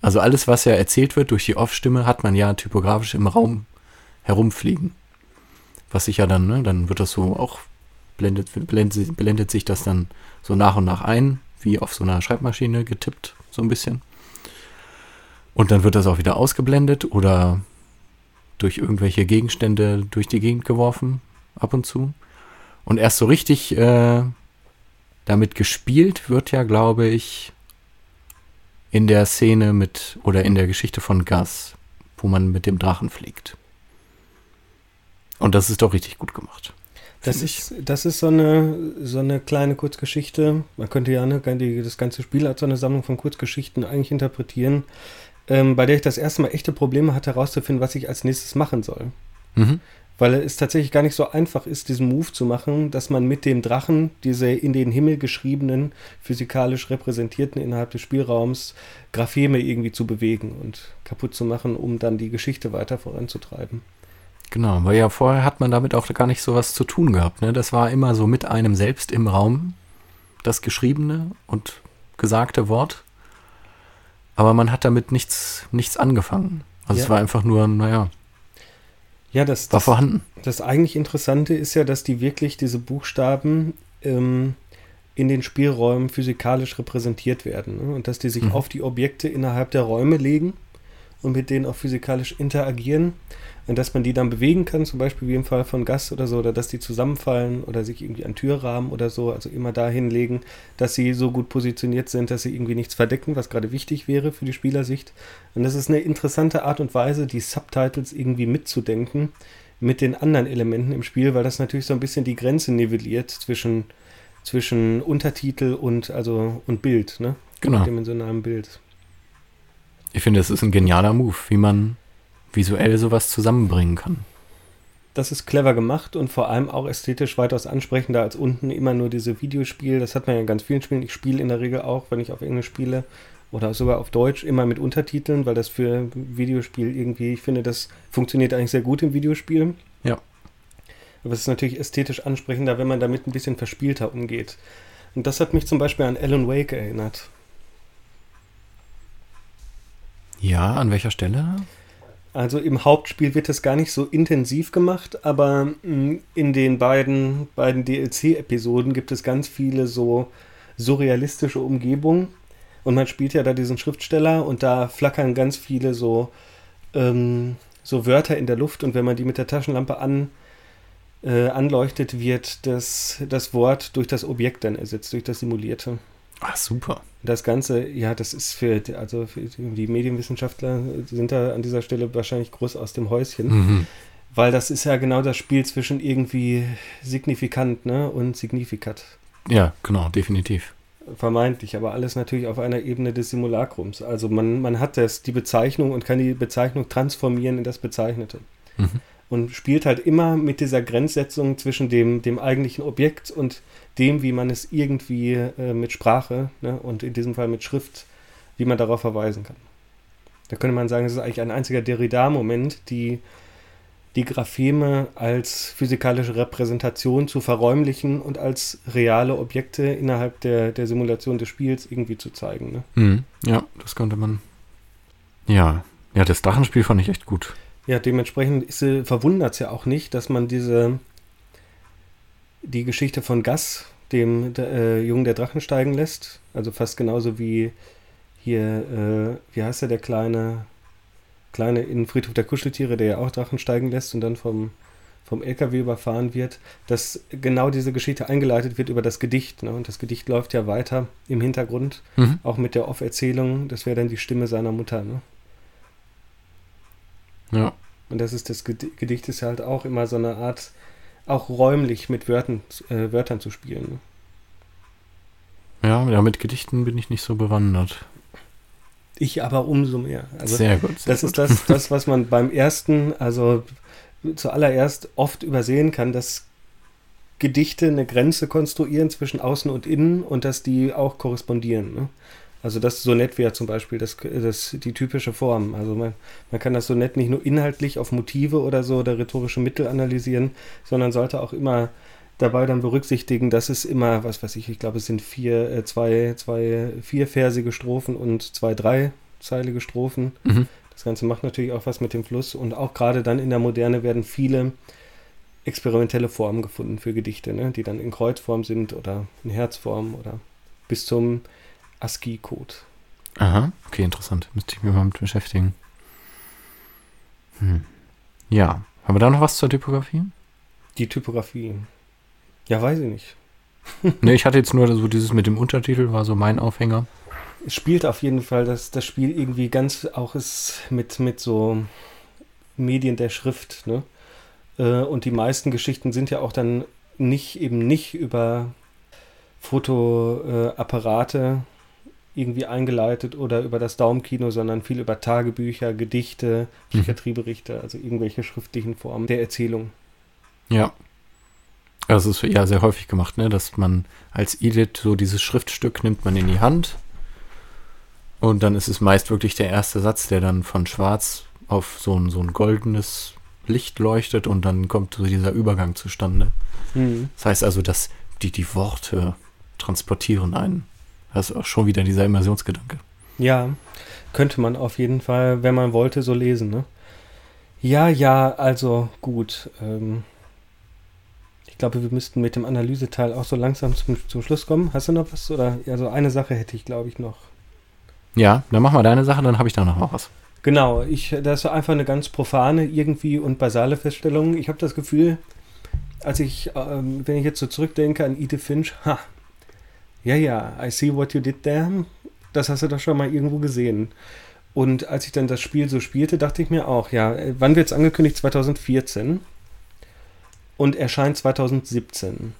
S2: Also alles, was ja erzählt wird durch die Off-Stimme, hat man ja typografisch im Raum herumfliegen. Was sich ja dann, ne, dann wird das so auch, blendet, blendet, blendet sich das dann so nach und nach ein, wie auf so einer Schreibmaschine getippt, so ein bisschen. Und dann wird das auch wieder ausgeblendet oder durch irgendwelche Gegenstände durch die Gegend geworfen, ab und zu. Und erst so richtig äh, damit gespielt wird ja, glaube ich, in der Szene mit oder in der Geschichte von Gus, wo man mit dem Drachen fliegt. Und das ist doch richtig gut gemacht.
S1: Das ist, das ist so eine, so eine kleine Kurzgeschichte. Man könnte ja ne, das ganze Spiel als so eine Sammlung von Kurzgeschichten eigentlich interpretieren, ähm, bei der ich das erste Mal echte Probleme hatte, herauszufinden, was ich als nächstes machen soll. Mhm. Weil es tatsächlich gar nicht so einfach ist, diesen Move zu machen, dass man mit dem Drachen diese in den Himmel geschriebenen, physikalisch repräsentierten innerhalb des Spielraums Grapheme irgendwie zu bewegen und kaputt zu machen, um dann die Geschichte weiter voranzutreiben.
S2: Genau, weil ja vorher hat man damit auch gar nicht so was zu tun gehabt. Ne? Das war immer so mit einem selbst im Raum, das geschriebene und gesagte Wort. Aber man hat damit nichts, nichts angefangen. Also ja. es war einfach nur, naja,
S1: ja, das,
S2: war vorhanden.
S1: Das eigentlich Interessante ist ja, dass die wirklich diese Buchstaben ähm, in den Spielräumen physikalisch repräsentiert werden ne? und dass die sich mhm. auf die Objekte innerhalb der Räume legen und mit denen auch physikalisch interagieren dass man die dann bewegen kann, zum Beispiel wie im Fall von Gas oder so, oder dass die zusammenfallen oder sich irgendwie an Türrahmen oder so, also immer dahin legen, dass sie so gut positioniert sind, dass sie irgendwie nichts verdecken, was gerade wichtig wäre für die Spielersicht. Und das ist eine interessante Art und Weise, die Subtitles irgendwie mitzudenken mit den anderen Elementen im Spiel, weil das natürlich so ein bisschen die Grenze nivelliert zwischen, zwischen Untertitel und also und Bild, ne?
S2: Genau.
S1: Dimensionalem Bild.
S2: Ich finde, es ist ein genialer Move, wie man visuell sowas zusammenbringen kann.
S1: Das ist clever gemacht und vor allem auch ästhetisch weitaus ansprechender als unten immer nur diese Videospiel. Das hat man ja in ganz vielen Spielen. Ich spiele in der Regel auch, wenn ich auf Englisch spiele oder sogar auf Deutsch, immer mit Untertiteln, weil das für Videospiel irgendwie, ich finde, das funktioniert eigentlich sehr gut im Videospiel.
S2: Ja.
S1: Aber es ist natürlich ästhetisch ansprechender, wenn man damit ein bisschen verspielter umgeht. Und das hat mich zum Beispiel an Alan Wake erinnert.
S2: Ja, an welcher Stelle?
S1: Also im Hauptspiel wird das gar nicht so intensiv gemacht, aber mm, in den beiden, beiden DLC-Episoden gibt es ganz viele so surrealistische Umgebungen. Und man spielt ja da diesen Schriftsteller und da flackern ganz viele so, ähm, so Wörter in der Luft und wenn man die mit der Taschenlampe an, äh, anleuchtet, wird das, das Wort durch das Objekt dann ersetzt, durch das Simulierte.
S2: Ah, super.
S1: Das Ganze, ja, das ist für, also für die Medienwissenschaftler sind da an dieser Stelle wahrscheinlich groß aus dem Häuschen. Mhm. Weil das ist ja genau das Spiel zwischen irgendwie signifikant ne, und signifikat.
S2: Ja, genau, definitiv.
S1: Vermeintlich, aber alles natürlich auf einer Ebene des Simulakrums. Also man, man hat das, die Bezeichnung und kann die Bezeichnung transformieren in das Bezeichnete. Mhm und spielt halt immer mit dieser Grenzsetzung zwischen dem, dem eigentlichen Objekt und dem, wie man es irgendwie äh, mit Sprache ne, und in diesem Fall mit Schrift, wie man darauf verweisen kann. Da könnte man sagen, es ist eigentlich ein einziger Derrida-Moment, die, die Grapheme als physikalische Repräsentation zu verräumlichen und als reale Objekte innerhalb der, der Simulation des Spiels irgendwie zu zeigen. Ne?
S2: Mhm. Ja, das konnte man. Ja, ja, das Drachenspiel fand ich echt gut.
S1: Ja, dementsprechend verwundert es ja auch nicht, dass man diese die Geschichte von Gas, dem äh, Jungen der Drachen steigen lässt. Also fast genauso wie hier, äh, wie heißt der, der kleine, kleine in Friedhof der Kuscheltiere, der ja auch Drachen steigen lässt und dann vom, vom LKW überfahren wird, dass genau diese Geschichte eingeleitet wird über das Gedicht. Ne? Und das Gedicht läuft ja weiter im Hintergrund, mhm. auch mit der Off-Erzählung. Das wäre dann die Stimme seiner Mutter. Ne?
S2: Ja.
S1: Und das ist das Gedicht ist halt auch immer so eine Art, auch räumlich mit Wörtern, äh, Wörtern zu spielen.
S2: Ne? Ja, ja, mit Gedichten bin ich nicht so bewandert.
S1: Ich aber umso mehr.
S2: Also sehr gut.
S1: Sehr das gut. ist das, das, was man beim ersten, also zuallererst oft übersehen kann, dass Gedichte eine Grenze konstruieren zwischen außen und innen und dass die auch korrespondieren. Ne? Also das Sonett wäre zum Beispiel das, das, die typische Form. Also man, man kann das Sonett nicht nur inhaltlich auf Motive oder so oder rhetorische Mittel analysieren, sondern sollte auch immer dabei dann berücksichtigen, dass es immer, was weiß ich, ich glaube es sind vier, äh, zwei, zwei vierversige Strophen und zwei dreizeilige Strophen. Mhm. Das Ganze macht natürlich auch was mit dem Fluss und auch gerade dann in der Moderne werden viele experimentelle Formen gefunden für Gedichte, ne? die dann in Kreuzform sind oder in Herzform oder bis zum ASCII-Code.
S2: Aha, okay, interessant. Müsste ich mich mal mit beschäftigen. Hm. Ja, haben wir da noch was zur Typografie?
S1: Die Typografie. Ja, weiß ich nicht.
S2: ne, ich hatte jetzt nur so dieses mit dem Untertitel, war so mein Aufhänger.
S1: Es spielt auf jeden Fall das, das Spiel irgendwie ganz auch ist mit, mit so Medien der Schrift, ne? Äh, und die meisten Geschichten sind ja auch dann nicht eben nicht über Fotoapparate irgendwie eingeleitet oder über das Daumenkino, sondern viel über Tagebücher, Gedichte,
S2: Mhm.
S1: Psychiatrieberichte, also irgendwelche schriftlichen Formen der Erzählung.
S2: Ja. Also es ist ja sehr häufig gemacht, ne, dass man als Edit so dieses Schriftstück nimmt man in die Hand und dann ist es meist wirklich der erste Satz, der dann von schwarz auf so ein, so ein goldenes Licht leuchtet und dann kommt so dieser Übergang zustande.
S1: Hm.
S2: Das heißt also, dass die, die Worte transportieren einen. Das ist auch schon wieder dieser Immersionsgedanke.
S1: Ja, könnte man auf jeden Fall, wenn man wollte, so lesen, ne? Ja, ja, also gut. Ähm, ich glaube, wir müssten mit dem Analyseteil auch so langsam zum, zum Schluss kommen. Hast du noch was? Oder also eine Sache hätte ich, glaube ich, noch.
S2: Ja, dann mach mal deine Sache, dann habe ich da noch was.
S1: Genau, ich, das ist einfach eine ganz profane irgendwie und basale Feststellung. Ich habe das Gefühl, als ich, ähm, wenn ich jetzt so zurückdenke an Edith Finch, ha, ja, ja, I see what you did there. Das hast du doch schon mal irgendwo gesehen. Und als ich dann das Spiel so spielte, dachte ich mir auch, ja, äh, wann wird es angekündigt? 2014 und erscheint 2017.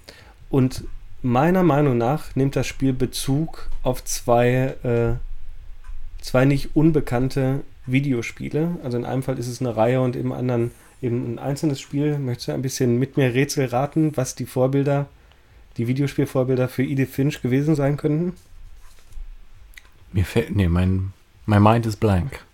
S1: Und meiner Meinung nach nimmt das Spiel Bezug auf zwei, äh, zwei nicht unbekannte Videospiele. Also in einem Fall ist es eine Reihe und im anderen eben ein einzelnes Spiel. Möchtest du ein bisschen mit mir Rätsel raten, was die Vorbilder, die Videospielvorbilder für Edith Finch gewesen sein könnten?
S2: Mir fällt, nee, mein, mein Mind ist blank.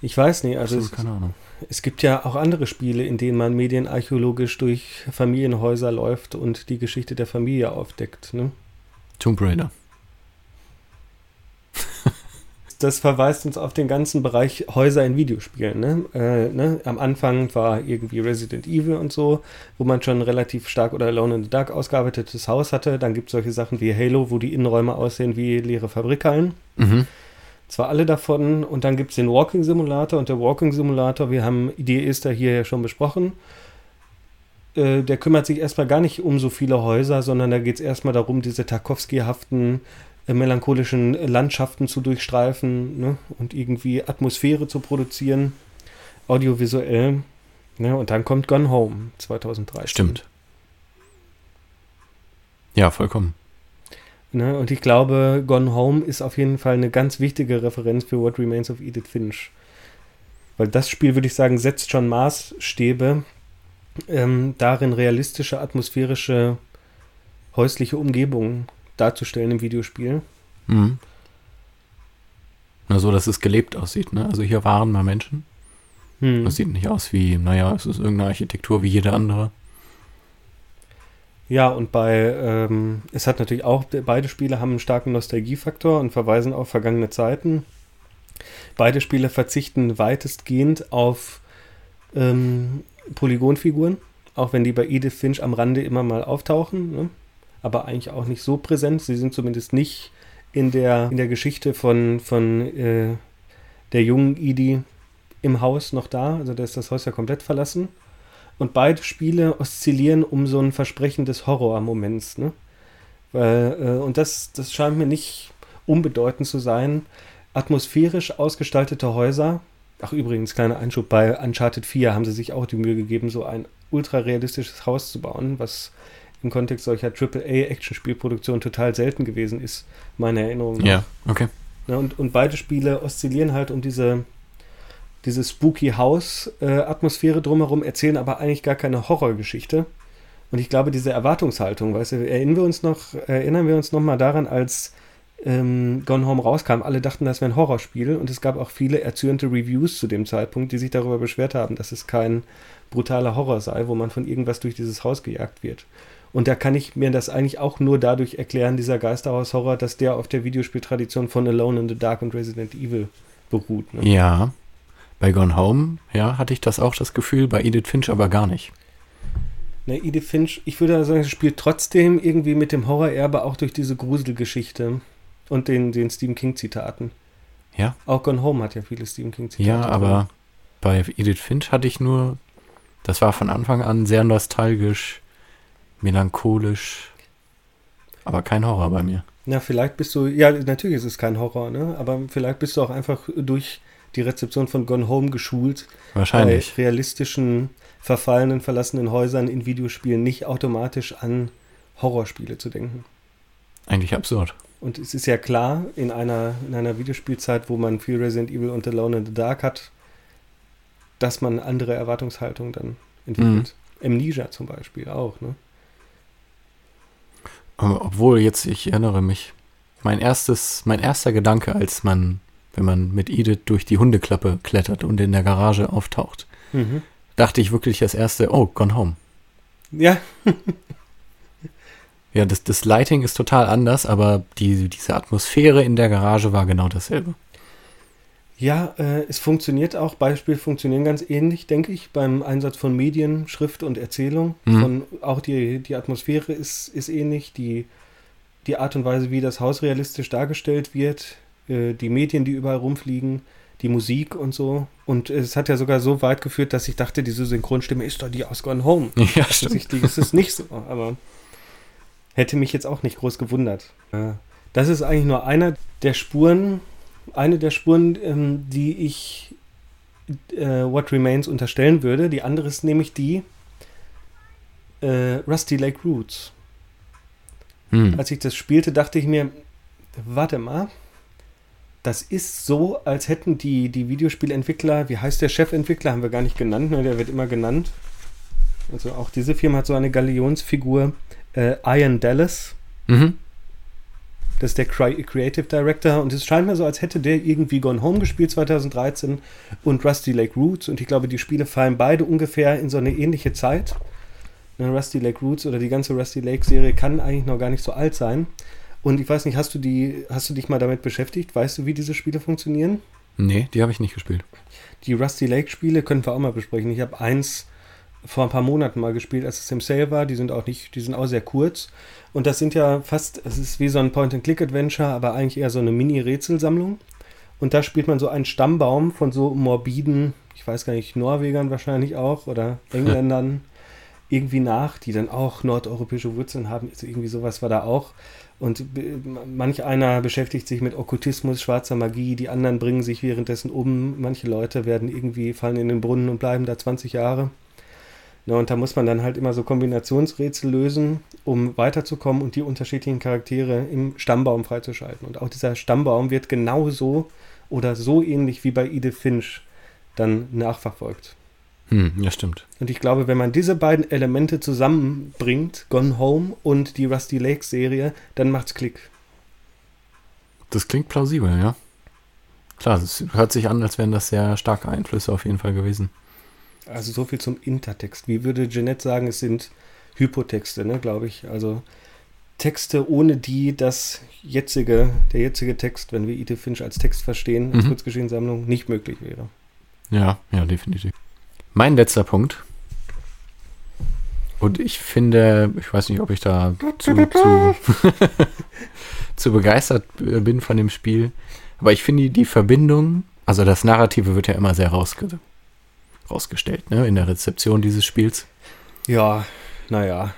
S1: Ich weiß nicht, also
S2: Absolut
S1: es,
S2: keine Ahnung.
S1: es gibt ja auch andere Spiele, in denen man medienarchäologisch durch Familienhäuser läuft und die Geschichte der Familie aufdeckt. Ne?
S2: Tomb Raider.
S1: Das verweist uns auf den ganzen Bereich Häuser in Videospielen. Ne? Äh, ne? Am Anfang war irgendwie Resident Evil und so, wo man schon relativ stark oder Alone in the Dark ausgearbeitetes Haus hatte. Dann gibt es solche Sachen wie Halo, wo die Innenräume aussehen wie leere Fabrikhallen.
S2: Mhm.
S1: Zwar alle davon. Und dann gibt es den Walking Simulator. Und der Walking Simulator, wir haben die Esther hier ja schon besprochen. Äh, der kümmert sich erstmal gar nicht um so viele Häuser, sondern da geht es erstmal darum, diese Tarkovsky-haften äh, melancholischen Landschaften zu durchstreifen ne? und irgendwie Atmosphäre zu produzieren, audiovisuell. Ne? Und dann kommt Gone Home 2013.
S2: Stimmt. Ja, vollkommen.
S1: Ne? Und ich glaube, Gone Home ist auf jeden Fall eine ganz wichtige Referenz für What Remains of Edith Finch. Weil das Spiel, würde ich sagen, setzt schon Maßstäbe ähm, darin, realistische, atmosphärische, häusliche Umgebungen darzustellen im Videospiel.
S2: Mhm. Na, so, dass es gelebt aussieht, ne? Also hier waren mal Menschen.
S1: Hm.
S2: Das sieht nicht aus wie, naja, es ist irgendeine Architektur wie jede andere.
S1: Ja, und bei, ähm, es hat natürlich auch, beide Spiele haben einen starken Nostalgiefaktor und verweisen auf vergangene Zeiten. Beide Spiele verzichten weitestgehend auf ähm, Polygonfiguren, auch wenn die bei Edith Finch am Rande immer mal auftauchen, ne? Aber eigentlich auch nicht so präsent. Sie sind zumindest nicht in der, in der Geschichte von, von äh, der jungen Edie im Haus noch da. Also da ist das Haus ja komplett verlassen. Und beide Spiele oszillieren um so ein Versprechen des Horrormoments. Ne? Weil, äh, und das, das scheint mir nicht unbedeutend zu sein. Atmosphärisch ausgestaltete Häuser. Ach, übrigens, kleiner Einschub: bei Uncharted 4 haben sie sich auch die Mühe gegeben, so ein ultra realistisches Haus zu bauen, was im Kontext solcher AAA-Action-Spielproduktion total selten gewesen ist, meiner Erinnerung nach.
S2: Ja, okay.
S1: Ja, und, und beide Spiele oszillieren halt um diese, diese spooky House-Atmosphäre drumherum, erzählen aber eigentlich gar keine Horrorgeschichte. Und ich glaube, diese Erwartungshaltung, weißt du, erinnern wir uns noch, erinnern wir uns noch mal daran, als ähm, Gone Home rauskam, alle dachten, das wäre ein Horrorspiel und es gab auch viele erzürnte Reviews zu dem Zeitpunkt, die sich darüber beschwert haben, dass es kein brutaler Horror sei, wo man von irgendwas durch dieses Haus gejagt wird. Und da kann ich mir das eigentlich auch nur dadurch erklären, dieser Geisterhaus-Horror, dass der auf der Videospieltradition von Alone in the Dark und Resident Evil beruht. Ne?
S2: Ja. Bei Gone Home, ja, hatte ich das auch das Gefühl, bei Edith Finch aber gar nicht.
S1: Ne, Edith Finch, ich würde sagen, es spielt trotzdem irgendwie mit dem Horrorerbe auch durch diese Gruselgeschichte und den, den Stephen King-Zitaten.
S2: Ja.
S1: Auch Gone Home hat ja viele Stephen King-Zitate.
S2: Ja, aber bei Edith Finch hatte ich nur, das war von Anfang an sehr nostalgisch, melancholisch, aber kein Horror bei mir.
S1: Ja, vielleicht bist du, ja, natürlich ist es kein Horror, ne? Aber vielleicht bist du auch einfach durch die Rezeption von Gone Home geschult,
S2: Wahrscheinlich.
S1: bei realistischen, verfallenen, verlassenen Häusern in Videospielen nicht automatisch an Horrorspiele zu denken.
S2: Eigentlich absurd.
S1: Und es ist ja klar, in einer, in einer Videospielzeit, wo man viel Resident Evil und Alone in the Dark hat, dass man andere Erwartungshaltung dann entwickelt. Amnesia zum Beispiel auch, ne?
S2: Obwohl jetzt, ich erinnere mich, mein erstes, mein erster Gedanke, als man, wenn man mit Edith durch die Hundeklappe klettert und in der Garage auftaucht,
S1: Mhm.
S2: dachte ich wirklich das erste, oh, Gone Home.
S1: Ja,
S2: Ja, das, das Lighting ist total anders, aber die, diese Atmosphäre in der Garage war genau dasselbe.
S1: Ja, äh, es funktioniert auch, Beispiele funktionieren ganz ähnlich, denke ich, beim Einsatz von Medien, Schrift und Erzählung.
S2: Mhm.
S1: Von, auch die, die Atmosphäre ist, ist ähnlich, die, die Art und Weise, wie das Haus realistisch dargestellt wird, äh, die Medien, die überall rumfliegen, die Musik und so. Und es hat ja sogar so weit geführt, dass ich dachte, diese Synchronstimme ist doch die aus Gone Home.
S2: Ja,
S1: Offensichtlich ist es nicht so, aber hätte mich jetzt auch nicht groß gewundert. Äh, Das ist eigentlich nur einer der Spuren, eine der Spuren, ähm, die ich äh, What Remains unterstellen würde. Die andere ist nämlich die äh, Rusty Lake Roots.
S2: Hm.
S1: Als ich das spielte, dachte ich mir, warte mal, das ist so, als hätten die, die Videospielentwickler, wie heißt der Chefentwickler, haben wir gar nicht genannt, ne? der wird immer genannt. Also auch diese Firma hat so eine Galionsfigur, äh, Ian Dallas,
S2: Mhm.
S1: Das ist der Cre Creative Director und es scheint mir so, als hätte der irgendwie Gone Home gespielt 2013 und Rusty Lake Roots und ich glaube, die Spiele fallen beide ungefähr in so eine ähnliche Zeit. Ne, Rusty Lake Roots oder die ganze Rusty Lake Serie kann eigentlich noch gar nicht so alt sein. Und ich weiß nicht, hast du die, hast du dich mal damit beschäftigt? Weißt du, wie diese Spiele funktionieren?
S2: Nee, die habe ich nicht gespielt.
S1: Die Rusty Lake Spiele können wir auch mal besprechen. Ich habe eins vor ein paar Monaten mal gespielt, als es im Sale war. Die sind auch nicht, die sind auch sehr kurz. Und das sind ja fast, es ist wie so ein Point-and-Click-Adventure, aber eigentlich eher so eine Mini-Rätselsammlung. Und da spielt man so einen Stammbaum von so morbiden, ich weiß gar nicht, Norwegern wahrscheinlich auch oder Engländern irgendwie nach, die dann auch nordeuropäische Wurzeln haben. Also irgendwie sowas war da auch. Und be- manch einer beschäftigt sich mit Okkultismus, schwarzer Magie, die anderen bringen sich währenddessen um. Manche Leute werden irgendwie, fallen in den Brunnen und bleiben da 20 Jahre. Na, und da muss man dann halt immer so Kombinationsrätsel lösen, um weiterzukommen und die unterschiedlichen Charaktere im Stammbaum freizuschalten. Und auch dieser Stammbaum wird genauso oder so ähnlich wie bei Edith Finch dann nachverfolgt.
S2: Hm, ja, stimmt.
S1: Und ich glaube, wenn man diese beiden Elemente zusammenbringt, Gone Home und die Rusty Lake Serie, dann macht's Klick.
S2: Das klingt plausibel, ja. Klar, es hört sich an, als wären das sehr starke Einflüsse auf jeden Fall gewesen.
S1: Also so viel zum Intertext. Wie würde Jeanette sagen, es sind Hypotexte, ne, glaube ich. Also Texte, ohne die das jetzige, der jetzige Text, wenn wir Edith Finch als Text verstehen, als
S2: Mhm.
S1: Kurzgeschichtssammlung, nicht möglich wäre.
S2: Ja, ja, definitiv. Mein letzter Punkt. Und ich finde, ich weiß nicht, ob ich da zu, zu, zu begeistert bin von dem Spiel, aber ich finde die Verbindung, also das Narrative wird ja immer sehr rausge rausgestellt, ne, in der Rezeption dieses Spiels.
S1: Ja, naja.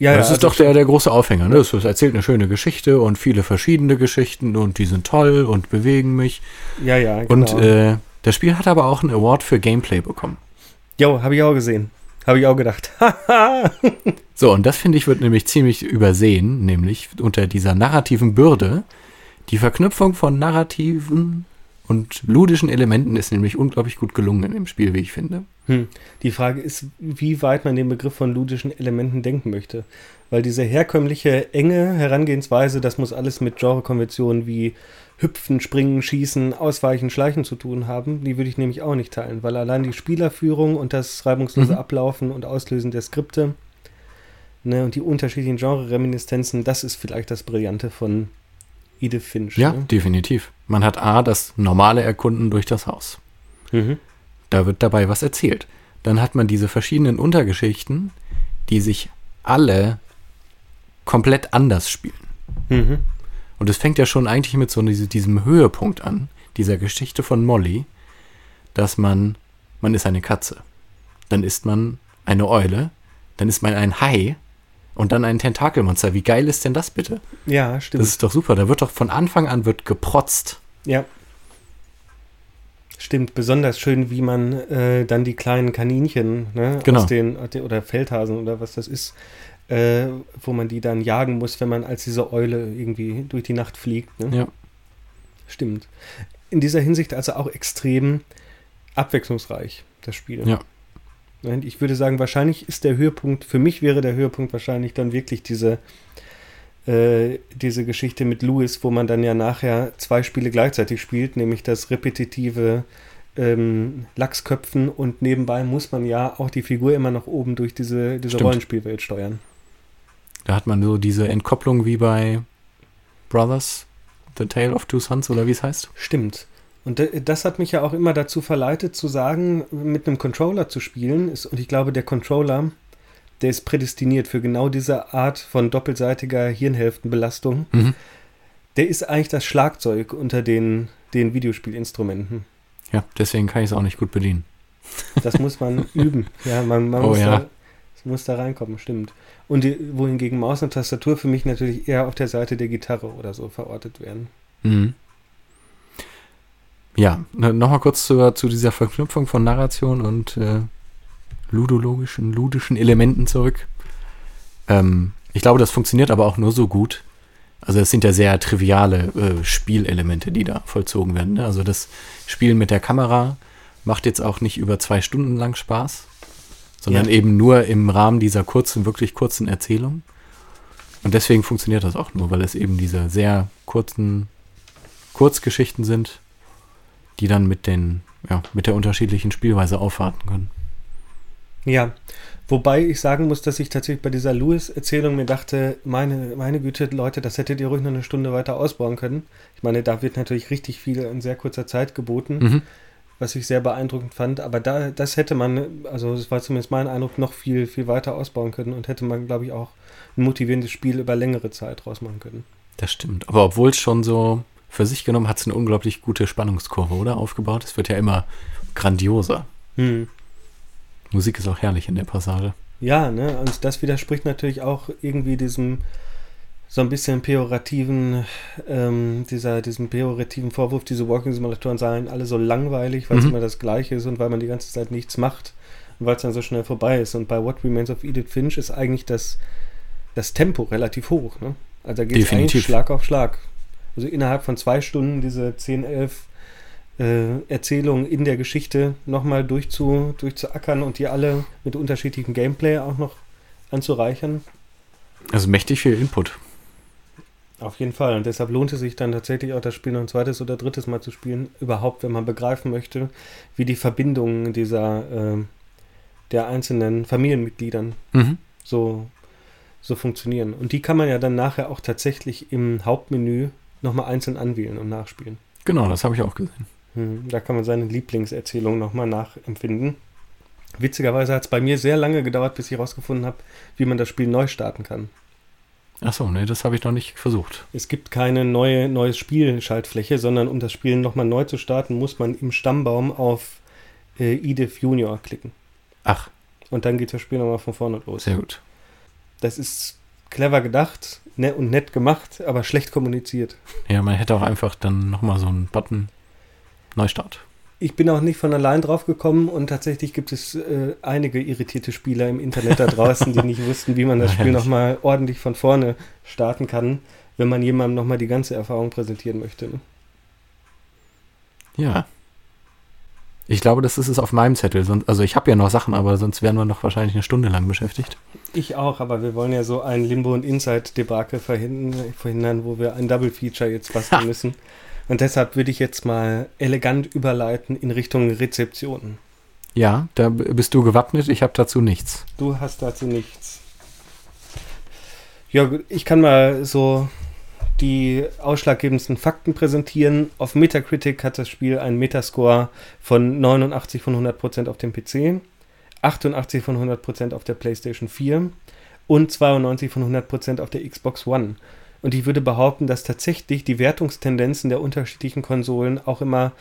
S1: Ja,
S2: das
S1: ja,
S2: ist
S1: also
S2: doch der, der große Aufhänger, ne? Es erzählt eine schöne Geschichte und viele verschiedene Geschichten und die sind toll und bewegen mich.
S1: Ja, ja, genau.
S2: Und äh, das Spiel hat aber auch einen Award für Gameplay bekommen.
S1: Jo, habe ich auch gesehen. Habe ich auch gedacht.
S2: So, und das finde ich wird nämlich ziemlich übersehen, nämlich unter dieser narrativen Bürde. Die Verknüpfung von narrativen und ludischen Elementen ist nämlich unglaublich gut gelungen in dem Spiel, wie ich finde.
S1: Hm. Die Frage ist, wie weit man den Begriff von ludischen Elementen denken möchte. Weil diese herkömmliche, enge Herangehensweise, das muss alles mit Genrekonventionen wie Hüpfen, Springen, Schießen, Ausweichen, Schleichen zu tun haben, die würde ich nämlich auch nicht teilen. Weil allein die Spielerführung und das reibungslose
S2: Mhm.
S1: Ablaufen und Auslösen der Skripte ne, und die unterschiedlichen Genre-Reminiszenzen, das ist vielleicht das Brillante von Edith Finch.
S2: Ja,
S1: Ne?
S2: definitiv. Man hat A, das normale Erkunden durch das Haus.
S1: Mhm.
S2: Da wird dabei was erzählt. Dann hat man diese verschiedenen Untergeschichten, die sich alle komplett anders spielen.
S1: Mhm.
S2: Und es fängt ja schon eigentlich mit so diese- diesem Höhepunkt an, dieser Geschichte von Molly, dass man, man ist eine Katze, dann ist man eine Eule, dann ist man ein Hai und dann ein Tentakelmonster. Wie geil ist denn das bitte?
S1: Ja, stimmt.
S2: Das ist doch super. Da wird doch von Anfang an wird geprotzt.
S1: ja. Stimmt, besonders schön, wie man äh, dann die kleinen Kaninchen ne,
S2: Genau.
S1: aus den, oder Feldhasen oder was das ist, äh, wo man die dann jagen muss, wenn man als diese Eule irgendwie durch die Nacht fliegt. Ne?
S2: Ja.
S1: Stimmt. In dieser Hinsicht also auch extrem abwechslungsreich, das Spiel.
S2: Ja.
S1: Ich würde sagen, wahrscheinlich ist der Höhepunkt, für mich wäre der Höhepunkt wahrscheinlich dann wirklich diese, äh, diese Geschichte mit Louis, wo man dann ja nachher zwei Spiele gleichzeitig spielt, nämlich das repetitive ähm, Lachsköpfen und nebenbei muss man ja auch die Figur immer noch oben durch diese, diese
S2: Stimmt.
S1: Rollenspielwelt steuern.
S2: Da hat man so diese Entkopplung wie bei Brothers, The Tale of Two Sons oder wie es heißt.
S1: Stimmt. Und das hat mich ja auch immer dazu verleitet, zu sagen, mit einem Controller zu spielen. Ist, und ich glaube, der Controller, der ist prädestiniert für genau diese Art von doppelseitiger Hirnhälftenbelastung.
S2: Mhm.
S1: Der ist eigentlich das Schlagzeug unter den, den Videospielinstrumenten.
S2: Ja, deswegen kann ich es auch nicht gut bedienen.
S1: Das muss man üben. Ja, man, man
S2: Oh
S1: muss,
S2: ja.
S1: da, muss da reinkommen, stimmt. Und die, wohingegen Maus und Tastatur für mich natürlich eher auf der Seite der Gitarre oder so verortet werden.
S2: Mhm. Ja, nochmal kurz zu, zu dieser Verknüpfung von Narration und äh, ludologischen, ludischen Elementen zurück. Ähm, ich glaube, das funktioniert aber auch nur so gut. Also es sind ja sehr triviale äh, Spielelemente, die da vollzogen werden. Ne? Also das Spielen mit der Kamera macht jetzt auch nicht über zwei Stunden lang Spaß, sondern
S1: Ja.
S2: eben nur im Rahmen dieser kurzen, wirklich kurzen Erzählung. Und deswegen funktioniert das auch nur, weil es eben diese sehr kurzen Kurzgeschichten sind, die dann mit den, ja, mit der unterschiedlichen Spielweise aufwarten können.
S1: Ja, wobei ich sagen muss, dass ich tatsächlich bei dieser Lewis-Erzählung mir dachte, meine, meine Güte, Leute, das hättet ihr ruhig noch eine Stunde weiter ausbauen können. Ich meine, da wird natürlich richtig viel in sehr kurzer Zeit geboten,
S2: Mhm.
S1: was ich sehr beeindruckend fand. Aber da, das hätte man, also das war zumindest mein Eindruck, noch viel, viel weiter ausbauen können und hätte man, glaube ich, auch ein motivierendes Spiel über längere Zeit rausmachen können.
S2: Das stimmt. Aber obwohl es schon so für sich genommen hat es eine unglaublich gute Spannungskurve, oder? Aufgebaut. Es wird ja immer grandioser.
S1: Hm.
S2: Musik ist auch herrlich in der Passage.
S1: Ja, ne, und das widerspricht natürlich auch irgendwie diesem so ein bisschen pejorativen, ähm, dieser, diesem pejorativen Vorwurf, diese Walking-Simulatoren seien alle so langweilig, weil es
S2: Mhm.
S1: immer das Gleiche ist und weil man die ganze Zeit nichts macht und weil es dann so schnell vorbei ist. Und bei What Remains of Edith Finch ist eigentlich das, das Tempo relativ hoch, ne? Also da geht es eigentlich. Schlag auf Schlag. Also innerhalb von zwei Stunden diese 10, 11 äh, Erzählungen in der Geschichte nochmal durchzu, durchzuackern und die alle mit unterschiedlichem Gameplay auch noch anzureichern.
S2: Also mächtig viel Input.
S1: Auf jeden Fall. Und deshalb lohnt es sich dann tatsächlich auch das Spiel noch ein zweites oder drittes Mal zu spielen. Überhaupt, wenn man begreifen möchte, wie die Verbindungen dieser äh, der einzelnen Familienmitgliedern
S2: Mhm.
S1: so, so funktionieren. Und die kann man ja dann nachher auch tatsächlich im Hauptmenü nochmal einzeln anwählen und nachspielen.
S2: Genau, das habe ich auch gesehen.
S1: Hm, Da kann man seine Lieblingserzählung nochmal nachempfinden. Witzigerweise hat es bei mir sehr lange gedauert, bis ich herausgefunden habe, wie man das Spiel neu starten kann.
S2: Achso, nee, das habe ich noch nicht versucht.
S1: Es gibt keine neue neues Spielschaltfläche, sondern um das Spiel nochmal neu zu starten, muss man im Stammbaum auf äh, Edith Junior klicken.
S2: Ach,
S1: Und dann geht das Spiel nochmal von vorne los.
S2: sehr gut.
S1: Das ist clever gedacht ne, und nett gemacht, aber schlecht kommuniziert.
S2: Ja, man hätte auch einfach dann nochmal so einen Button Neustart.
S1: Ich bin auch nicht von allein drauf gekommen und tatsächlich gibt es äh, einige irritierte Spieler im Internet da draußen, die nicht wussten, wie man das Spiel nochmal ordentlich von vorne starten kann, wenn man jemandem nochmal die ganze Erfahrung präsentieren möchte. Ne?
S2: Ja. Ich glaube, das ist es auf meinem Zettel. Also ich habe ja noch Sachen, aber sonst wären wir noch wahrscheinlich eine Stunde lang beschäftigt.
S1: Ich auch, aber wir wollen ja so ein Limbo- und Inside-Debakel verhindern, verhindern, wo wir ein Double-Feature jetzt basteln müssen. Und deshalb würde ich jetzt mal elegant überleiten in Richtung Rezeption.
S2: Ja, da bist du gewappnet. Ich habe dazu nichts.
S1: Du hast dazu nichts. Ja, gut, ich kann mal so die ausschlaggebendsten Fakten präsentieren. Auf Metacritic hat das Spiel einen Metascore von 89 von 100% auf dem PC, 88 von 100% auf der PlayStation 4 und 92 von 100% auf der Xbox One. Und ich würde behaupten, dass tatsächlich die Wertungstendenzen der unterschiedlichen Konsolen auch immer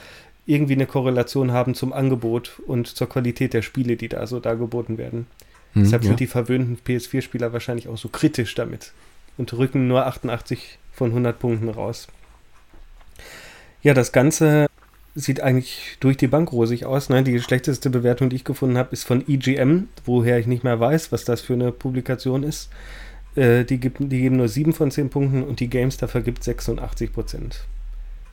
S1: irgendwie eine Korrelation haben zum Angebot und zur Qualität der Spiele, die da so dargeboten werden.
S2: Hm,
S1: Deshalb
S2: ja.
S1: sind die verwöhnten PS4-Spieler wahrscheinlich auch so kritisch damit und rücken nur 88 von 100 Punkten raus. Ja, das Ganze sieht eigentlich durch die Bank rosig aus. Ne? Die schlechteste Bewertung, die ich gefunden habe, ist von EGM, woher ich nicht mehr weiß, was das für eine Publikation ist. Äh, die, gibt, die geben nur 7 von 10 Punkten und die Games vergibt 86 Prozent.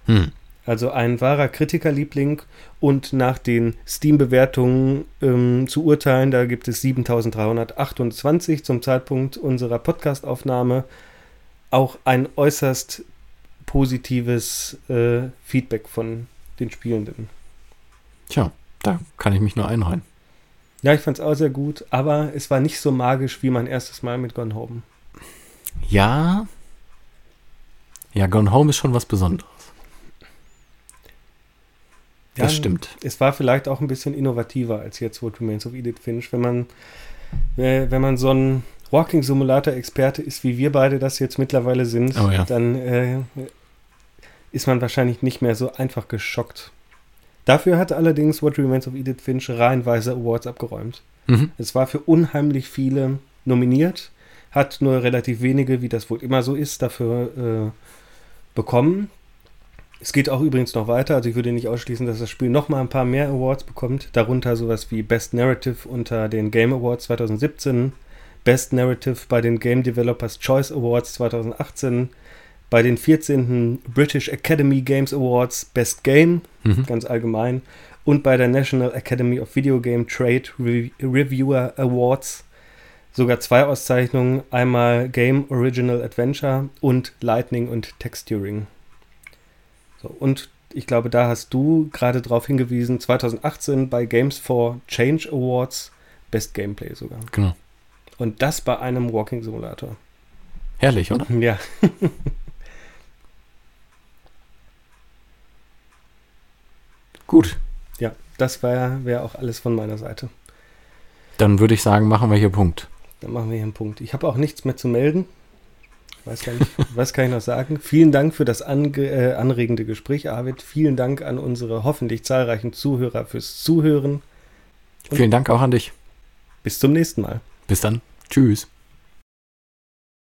S1: Hm. Also ein wahrer Kritikerliebling und nach den Steam-Bewertungen ähm, zu urteilen, da gibt es 7328 zum Zeitpunkt unserer Podcastaufnahme. Auch ein äußerst positives äh, Feedback von den Spielenden.
S2: Tja, da kann ich mich nur einreihen.
S1: Ja, ich fand es auch sehr gut, aber es war nicht so magisch wie mein erstes Mal mit Gone Home.
S2: Ja. Ja, Gone Home ist schon was Besonderes.
S1: Ja, das stimmt. Es war vielleicht auch ein bisschen innovativer als jetzt What Remains of Edith Finch. Wenn man, äh, wenn man so ein Walking Simulator Experte ist, wie wir beide das jetzt mittlerweile sind, oh ja. dann äh, ist man wahrscheinlich nicht mehr so einfach geschockt. Dafür hat allerdings What Remains of Edith Finch reihenweise Awards abgeräumt. Mhm. Es war für unheimlich viele nominiert, hat nur relativ wenige, wie das wohl immer so ist, dafür äh, bekommen. Es geht auch übrigens noch weiter, also ich würde nicht ausschließen, dass das Spiel noch mal ein paar mehr Awards bekommt, darunter sowas wie Best Narrative unter den Game Awards 2017, Best Narrative bei den Game Developers Choice Awards 2018, bei den 14. British Academy Games Awards Best Game, mhm. ganz allgemein, und bei der National Academy of Video Game Trade Re Reviewer Awards sogar zwei Auszeichnungen, einmal Game Original Adventure und Lightning und Texturing. So, und ich glaube, da hast du gerade darauf hingewiesen, 2018 bei Games for Change Awards Best Gameplay sogar.
S2: Genau.
S1: Und das bei einem Walking Simulator.
S2: Herrlich, oder?
S1: Ja.
S2: Gut.
S1: Ja, das wäre wär auch alles von meiner Seite.
S2: Dann würde ich sagen, machen wir hier Punkt.
S1: Dann machen wir hier einen Punkt. Ich habe auch nichts mehr zu melden. Weiß gar nicht, was kann ich noch sagen? Vielen Dank für das ange, äh, anregende Gespräch, Arvid. Vielen Dank an unsere hoffentlich zahlreichen Zuhörer fürs Zuhören.
S2: Und Vielen Dank auch an dich.
S1: Bis zum nächsten Mal.
S2: Bis dann. Tschüss.